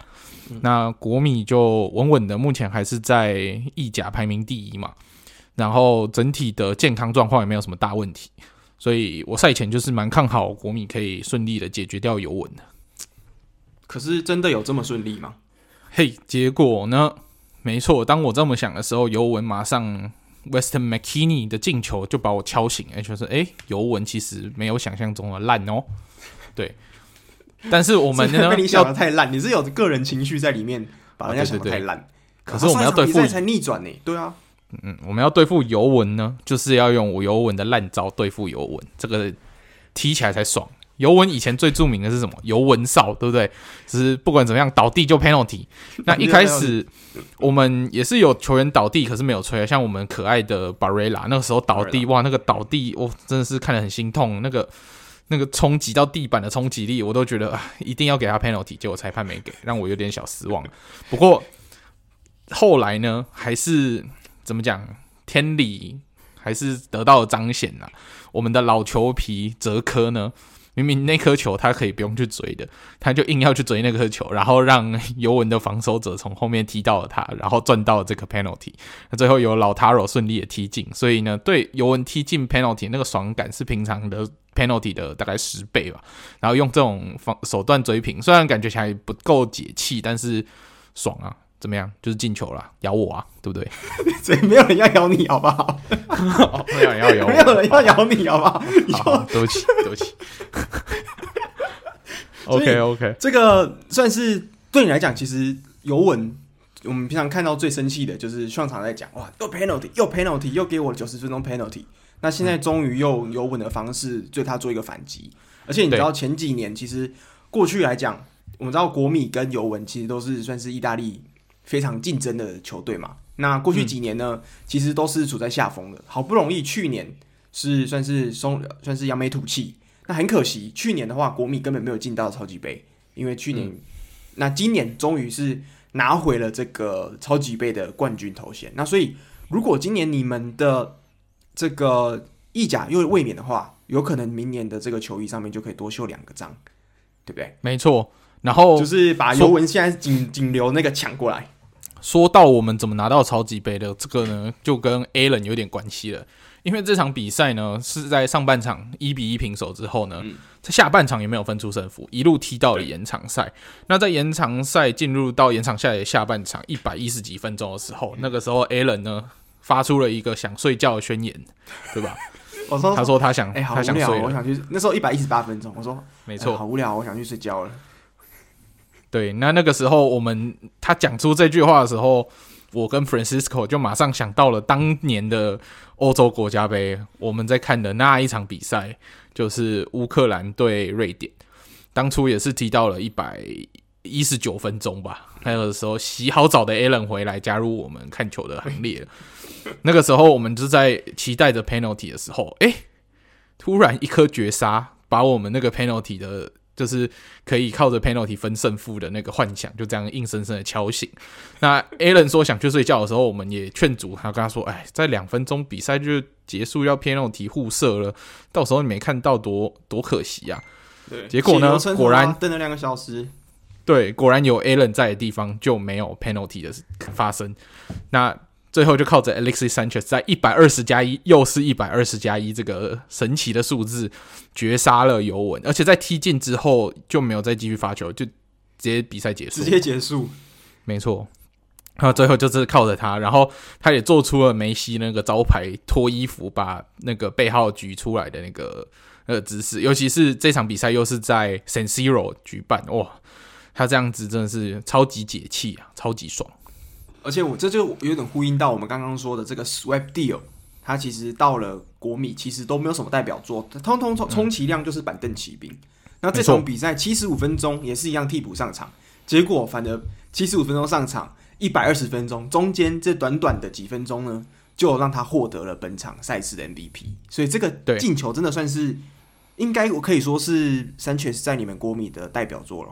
那国米就稳稳的，目前还是在意甲排名第一嘛。然后整体的健康状况也没有什么大问题，所以我赛前就是蛮看好国米可以顺利的解决掉尤文的。可是真的有这么顺利吗？嘿，结果呢？没错，当我这么想的时候，尤文马上 Weston McKennie 的进球就把我敲醒，哎，就是哎，尤文其实没有想象中的烂哦。对，但是我们呢？被你想的太烂，你是有个人情绪在里面，把人家想的太烂。可是我们要对付才逆转呢？对啊，嗯，我们要对付尤文呢，就是要用尤文的烂招对付尤文，这个踢起来才爽。尤文以前最著名的是什么？尤文哨，对不对？只是不管怎么样，倒地就 penalty。那 一开始我们也是有球员倒地，可是没有吹。像我们可爱的巴瑞拉，那个时候倒地，哇，那个倒地，我真的是看得很心痛。那个那个冲击到地板的冲击力，我都觉得，一定要给他 penalty，结果裁判没给，让我有点小失望。不过后来呢，还是怎么讲？天理还是得到了彰显了。我们的老球皮泽科呢？明明那颗球他可以不用去追的，他就硬要去追那颗球，然后让尤文的防守者从后面踢到了他，然后赚到了这个 penalty。那最后由老塔罗顺利的踢进，所以呢，对尤文踢进 penalty 那个爽感是平常的 penalty 的大概十倍吧。然后用这种方手段追平，虽然感觉起来不够解气，但是爽啊！怎么样？就是进球了，咬我啊，对不对？所以没有人要咬你，好不好？没有人要咬我，没有人要咬你，好不好？好，对不起，对不起。OK OK，这个算是对你来讲，其实尤文，我们平常看到最生气的就是上场在讲哇，又 penalty，又 penalty，又给我九十分钟 penalty。那现在终于用尤文的方式对他做一个反击，而且你知道前几年其实过去来讲，我们知道国米跟尤文其实都是算是意大利。非常竞争的球队嘛，那过去几年呢，嗯、其实都是处在下风的。好不容易去年是算是松，算是扬眉吐气。那很可惜，去年的话，国米根本没有进到超级杯，因为去年，嗯、那今年终于是拿回了这个超级杯的冠军头衔。那所以，如果今年你们的这个意甲又卫冕的话，有可能明年的这个球衣上面就可以多绣两个章，对不对？没错，然后就是把尤文现在仅仅留那个抢过来。说到我们怎么拿到超级杯的这个呢，就跟 Allen 有点关系了。因为这场比赛呢是在上半场一比一平手之后呢，嗯、在下半场也没有分出胜负，一路踢到了延长赛。那在延长赛进入到延长赛的下半场一百一十几分钟的时候，那个时候 Allen 呢发出了一个想睡觉的宣言，对吧？我说，他说他想，哎、欸，好无聊，我想去。那时候一百一十八分钟，我说没错、欸，好无聊，我想去睡觉了。对，那那个时候我们他讲出这句话的时候，我跟 Francisco 就马上想到了当年的欧洲国家杯，我们在看的那一场比赛，就是乌克兰对瑞典。当初也是踢到了一百一十九分钟吧，那个时候洗好澡的 Allen 回来加入我们看球的行列。那个时候我们就在期待着 penalty 的时候，诶，突然一颗绝杀把我们那个 penalty 的。就是可以靠着 penalty 分胜负的那个幻想，就这样硬生生的敲醒。那 Allen 说想去睡觉的时候，我们也劝阻他，跟他说：“哎，在两分钟比赛就结束，要 penalty 互射了，到时候你没看到多多可惜啊。”对，结果呢，果然等了两个小时。对，果然有 Allen 在的地方就没有 penalty 的发生。那。最后就靠着 Alexis Sanchez 在一百二十加一，又是一百二十加一这个神奇的数字绝杀了尤文，而且在踢进之后就没有再继续发球，就直接比赛结束，直接结束，没错。然后最后就是靠着他，然后他也做出了梅西那个招牌脱衣服把那个背号举出来的那个那个姿势，尤其是这场比赛又是在 San Siro 举办，哇，他这样子真的是超级解气啊，超级爽。而且我这就有点呼应到我们刚刚说的这个 swap deal，他其实到了国米，其实都没有什么代表作，通通充充其量就是板凳骑兵。嗯、那这场比赛七十五分钟也是一样替补上场，结果反而七十五分钟上场一百二十分钟，中间这短短的几分钟呢，就让他获得了本场赛事的 MVP。所以这个进球真的算是应该我可以说是山切斯在你们国米的代表作了。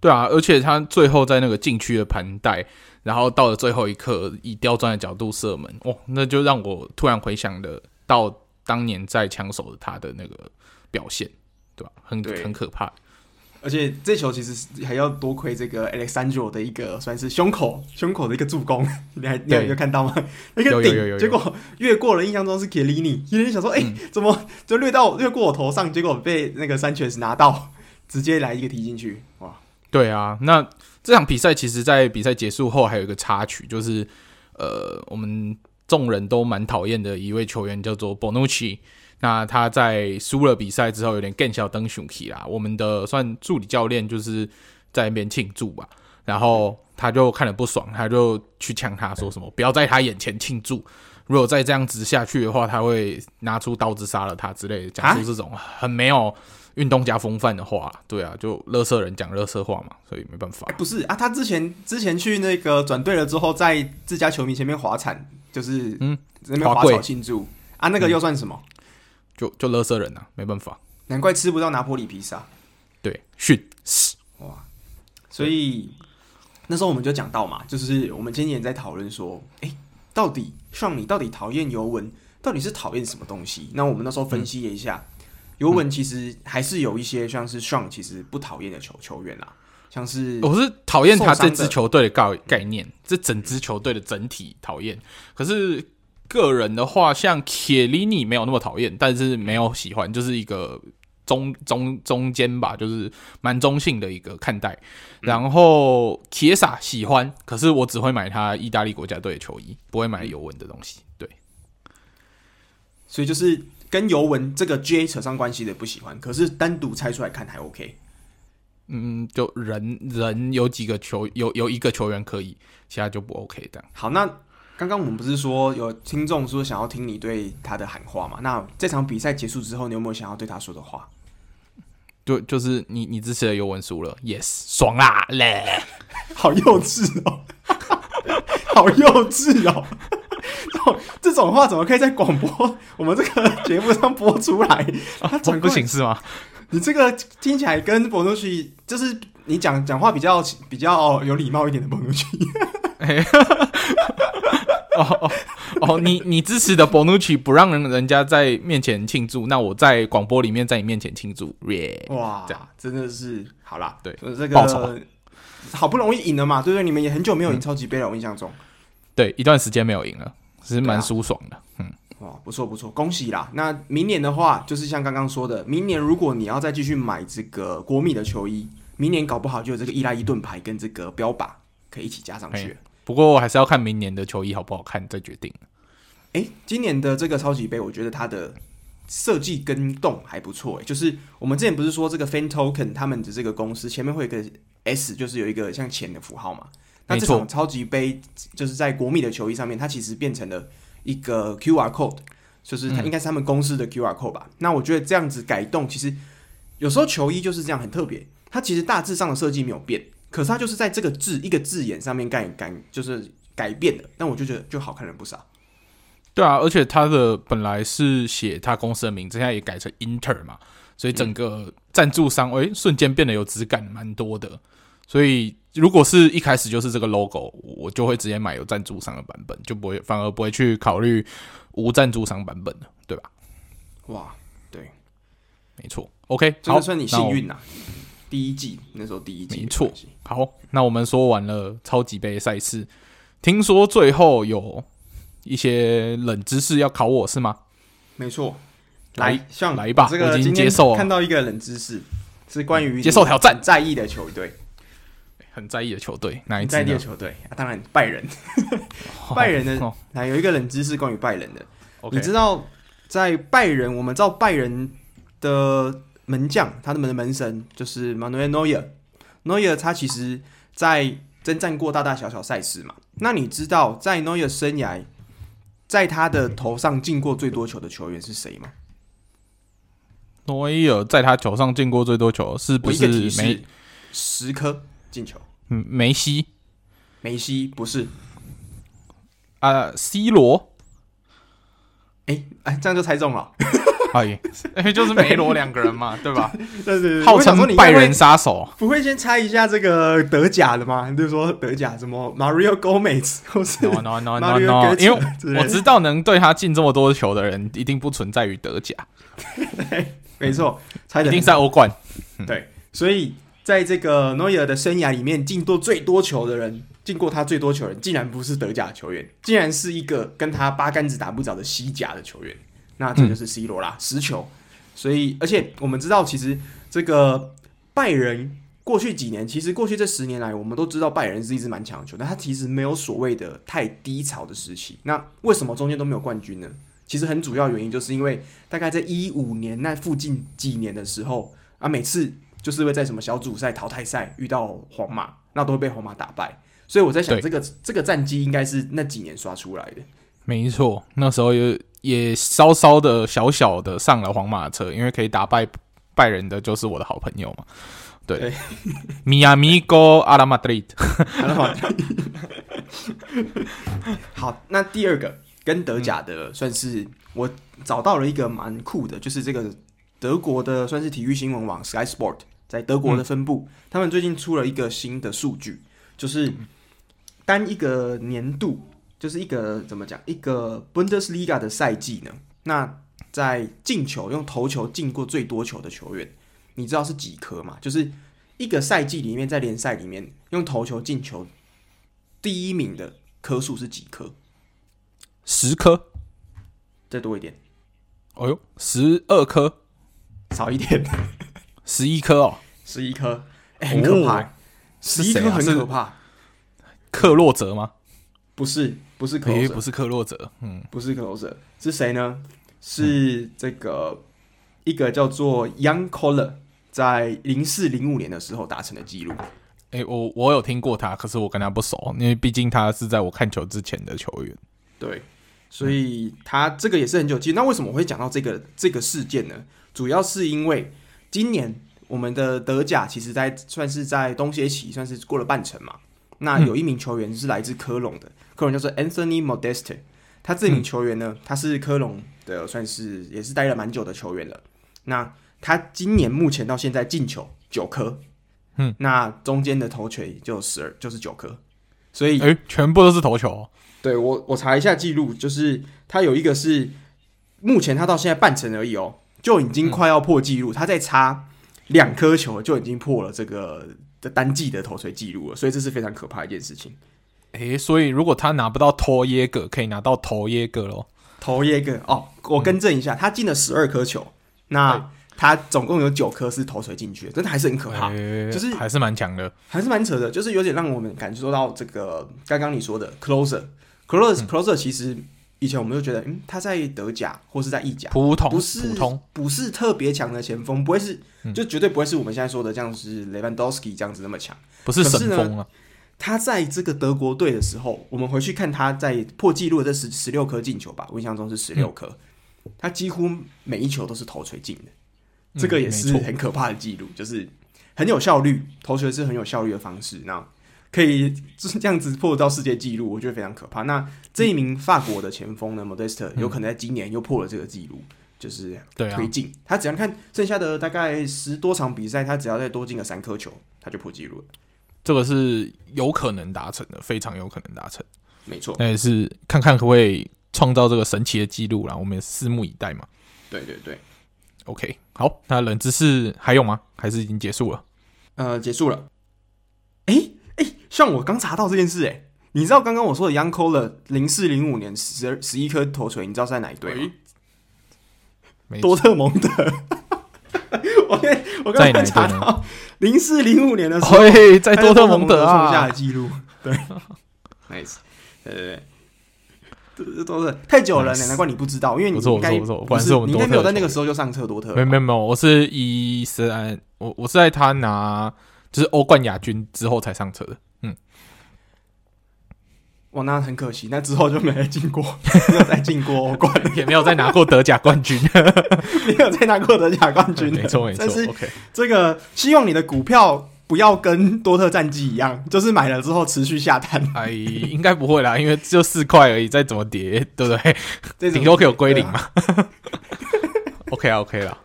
对啊，而且他最后在那个禁区的盘带，然后到了最后一刻以刁钻的角度射门，哦，那就让我突然回想的到当年在枪手的他的那个表现，对吧？很很可怕。而且这球其实还要多亏这个 Alex Sandro 的一个算是胸口胸口的一个助攻，你还你有有看到吗？那个顶，结果越过了，印象中是 Chiellini，有人想说，哎、欸，怎么就掠到掠过我头上，结果被那个 Sanchez 拿到，直接来一个踢进去，哇！对啊，那这场比赛其实，在比赛结束后还有一个插曲，就是呃，我们众人都蛮讨厌的一位球员叫做 Bonucci。那他在输了比赛之后，有点更小登熊气啦。我们的算助理教练就是在那边庆祝吧，然后他就看了不爽，他就去呛他说什么，不要在他眼前庆祝，如果再这样子下去的话，他会拿出刀子杀了他之类的，讲出这种很没有。运动家风范的话，对啊，就垃圾人讲垃圾话嘛，所以没办法。欸、不是啊，他之前之前去那个转队了之后，在自家球迷前面滑铲，就是嗯，那边滑草庆祝啊，那个又算什么？嗯、就就垃圾人啊，没办法。难怪吃不到拿破里披萨。对，逊死哇！所以那时候我们就讲到嘛，就是我们今年在讨论说，哎、欸，到底上你到底讨厌尤文，到底是讨厌什么东西？那我们那时候分析了一下。嗯尤文其实还是有一些像是 Sean 其实不讨厌的球球员啦，像是我是讨厌他这支球队的概概念，这整支球队的整体讨厌。可是个人的话，像 Chiellini 没有那么讨厌，但是没有喜欢，就是一个中中中间吧，就是蛮中性的一个看待。然后 Chiesa 喜欢，可是我只会买他意大利国家队的球衣，不会买尤文的东西。对，所以就是。跟尤文这个 J 扯上关系的不喜欢，可是单独拆出来看还 OK。嗯，就人人有几个球有有一个球员可以，其他就不 OK 的。好，那刚刚我们不是说有听众说想要听你对他的喊话嘛？那这场比赛结束之后，你有没有想要对他说的话？就就是你你支持的尤文输了，Yes，爽啦嘞，好幼稚哦，好幼稚哦。这种话怎么可以在广播我们这个节目上播出来？啊，不行是吗？你这个听起来跟博努奇，就是你讲讲话比较比较有礼貌一点的博努奇。哦哦哦，你你支持的博努奇不让人人家在面前庆祝，那我在广播里面在你面前庆祝，耶！哇，这样真的是好啦。对，这个好不容易赢了嘛，对不对？你们也很久没有赢超级杯了，我印象中，对，一段时间没有赢了。其实蛮舒爽的，啊、嗯，哦，不错不错，恭喜啦！那明年的话，就是像刚刚说的，明年如果你要再继续买这个国米的球衣，明年搞不好就有这个伊拉伊盾牌跟这个标靶可以一起加上去。不过还是要看明年的球衣好不好看再决定。哎，今年的这个超级杯，我觉得它的设计跟动还不错。哎，就是我们之前不是说这个 Fan Token 他们的这个公司前面会有一个 S，就是有一个像钱的符号嘛。那这场超级杯就是在国米的球衣上面，它其实变成了一个 QR code，就是它应该是他们公司的 QR code 吧。嗯、那我觉得这样子改动，其实有时候球衣就是这样很特别。它其实大致上的设计没有变，可是它就是在这个字一个字眼上面改改，就是改变的。那我就觉得就好看了不少。对啊，而且它的本来是写他公司的名字，现在也改成 Inter 嘛，所以整个赞助商哎、嗯欸、瞬间变得有质感蛮多的，所以。如果是一开始就是这个 logo，我就会直接买有赞助商的版本，就不会反而不会去考虑无赞助商版本的，对吧？哇，对，没错。OK，这个算你幸运呐。第一季那时候第一季，没错。好，那我们说完了超级杯赛事，听说最后有一些冷知识要考我是吗？没错，来，像来吧，这个我已经接受了。看到一个冷知识是关于接受挑战在意的球队。很在意的球队，哪一支？在意的球队啊，当然拜仁。拜仁的，那、oh, 有一个冷知识关于拜仁的。Okay. 你知道，在拜仁，我们知道拜仁的门将，他们的门神就是 Manuel Neuer。Neuer 他其实，在征战过大大小小赛事嘛。那你知道，在 Neuer 生涯在他的头上进过最多球的球员是谁吗？诺伊尔在他球上进过最多球是不是没十颗进球？嗯，梅西，梅西不是啊，C 罗，哎哎，这样就猜中了。哎，因为就是梅罗两个人嘛，对吧？对对对，号称拜仁杀手，不会先猜一下这个德甲的吗？就是说德甲什么 Mario Gomez 或是 no no no no no，因为我知道能对他进这么多球的人，一定不存在于德甲。没错，猜的一定在欧冠。对，所以在这个诺伊尔的生涯里面，进过最多球的人，进过他最多球的人，竟然不是德甲球员，竟然是一个跟他八竿子打不着的西甲的球员。那这就是 C 罗啦，嗯、十球。所以，而且我们知道，其实这个拜仁过去几年，其实过去这十年来，我们都知道拜仁是一支蛮强的球队，但他其实没有所谓的太低潮的时期。那为什么中间都没有冠军呢？其实很主要原因就是因为大概在一五年那附近几年的时候啊，每次就是会在什么小组赛淘汰赛遇到皇马，那都会被皇马打败。所以我在想，这个对这个战绩应该是那几年刷出来的。没错，那时候也也稍稍的小小的上了皇马的车，因为可以打败拜仁的就是我的好朋友嘛。对，米亚米哥阿拉马德里。好，那第二个。跟德甲的算是我找到了一个蛮酷的，就是这个德国的算是体育新闻网 Sky Sport 在德国的分部，他们最近出了一个新的数据，就是单一个年度，就是一个怎么讲，一个 Bundesliga 的赛季呢？那在进球用头球进过最多球的球员，你知道是几颗吗？就是一个赛季里面在联赛里面用头球进球第一名的颗数是几颗？十颗，再多一点。哦呦，十二颗，少一点，十一颗哦，十一颗，欸，很可怕。十一颗很可怕。克洛泽吗？不是，不是克洛泽，不是克洛泽，嗯，不是克洛泽，是谁呢？是这个一个叫做 Young Collar 在零四零五年的时候达成的记录。哎，我我有听过他，可是我跟他不熟，因为毕竟他是在我看球之前的球员。对。所以他这个也是很久记。那为什么我会讲到这个这个事件呢？主要是因为今年我们的德甲其实在算是在冬歇期，算是过了半程嘛。那有一名球员是来自科隆的，科隆叫做 Anthony Modeste。他这名球员呢，他是科隆的，算是也是待了蛮久的球员了。那他今年目前到现在进球九颗，嗯，那中间的头锤就十二，就是九颗。所以，哎，全部都是头球哦。对我，我查一下记录，就是他有一个是目前他到现在半程而已哦，就已经快要破纪录，嗯、他在差两颗球就已经破了这个的单季的投锤纪录了，所以这是非常可怕的一件事情。诶，所以如果他拿不到托耶格，可以拿到头耶格喽？头耶格哦，我更正一下，嗯、他进了十二颗球，那他总共有九颗是投锤进去的，真的还是很可怕，诶就是还是蛮强的，还是蛮扯的，就是有点让我们感受到这个刚刚你说的 closer closer closer 其实以前我们就觉得，嗯，他在德甲或是在意甲，普通不是普通，不是特别强的前锋，不会是，就绝对不会是我们现在说的这样是 Lewandowski 这样子那么强，不是神锋啊。他在这个德国队的时候，我们回去看他在破纪录的这十十六颗进球吧，我印象中是十六颗，嗯、他几乎每一球都是头锤进的，嗯、这个也是很可怕的记录，就是很有效率，头锤是很有效率的方式，那。可以就是这样子破到世界纪录，我觉得非常可怕。那这一名法国的前锋呢，Modeste 有可能在今年又破了这个纪录，就是推进。他只要看剩下的大概十多场比赛，他只要再多进个三颗球，他就破纪录了。这个是有可能达成的，非常有可能达成。没错，那也是看看可不可以创造这个神奇的纪录啦。我们也拭目以待嘛。对对对，OK，好，那冷知识还有吗？还是已经结束了？呃，结束了。诶。像我刚查到这件事，哎，你知道刚刚我说的 Jan Koller 零四零五年十二十一颗头锤，你知道是在哪一队吗？多特蒙德。我刚我刚刚查到零四零五年的时候，在多特蒙德创下的记录。对，nice，对对对，都是太久了，难怪你不知道，因为你应该不是，你应该没有在那个时候就上车多特。没有没有没有，我是一三，我我是在他拿就是欧冠亚军之后才上车的。嗯哇，那很可惜，那之后就没再进过，没有再进过欧冠，也没有再拿过德甲冠军，没有再拿过德甲冠军，没错没错。但是这个希望你的股票不要跟多特战绩一样，就是买了之后持续下探。哎，应该不会啦，因为就四块而已，再怎么跌，对不对？顶多可以有归零嘛。啊、OK 啊，OK 了。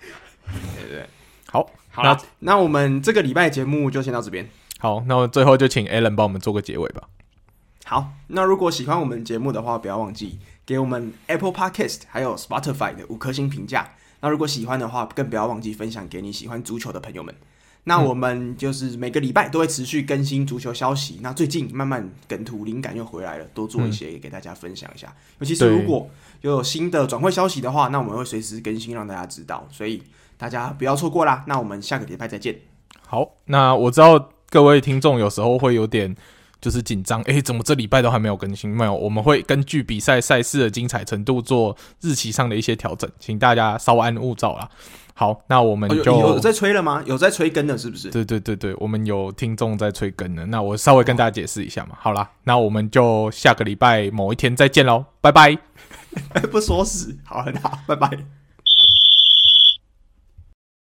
对对，好，好那那我们这个礼拜节目就先到这边。好，那我最后就请 Alan 帮我们做个结尾吧。好，那如果喜欢我们节目的话，不要忘记给我们 Apple Podcast 还有 Spotify 的五颗星评价。那如果喜欢的话，更不要忘记分享给你喜欢足球的朋友们。那我们就是每个礼拜都会持续更新足球消息。那最近慢慢梗图灵感又回来了，多做一些给大家分享一下。尤其是如果有新的转会消息的话，那我们会随时更新让大家知道，所以大家不要错过啦。那我们下个礼拜再见。好，那我知道各位听众有时候会有点。就是紧张，诶，怎么这礼拜都还没有更新？没有，我们会根据比赛赛事的精彩程度做日期上的一些调整，请大家稍安勿躁啦。好，那我们就、哦、有，有在催了吗？有在催更的，是不是？对对对对，我们有听众在催更的。那我稍微跟大家解释一下嘛。好啦，那我们就下个礼拜某一天再见喽，拜拜。不说死，好，很好，拜拜。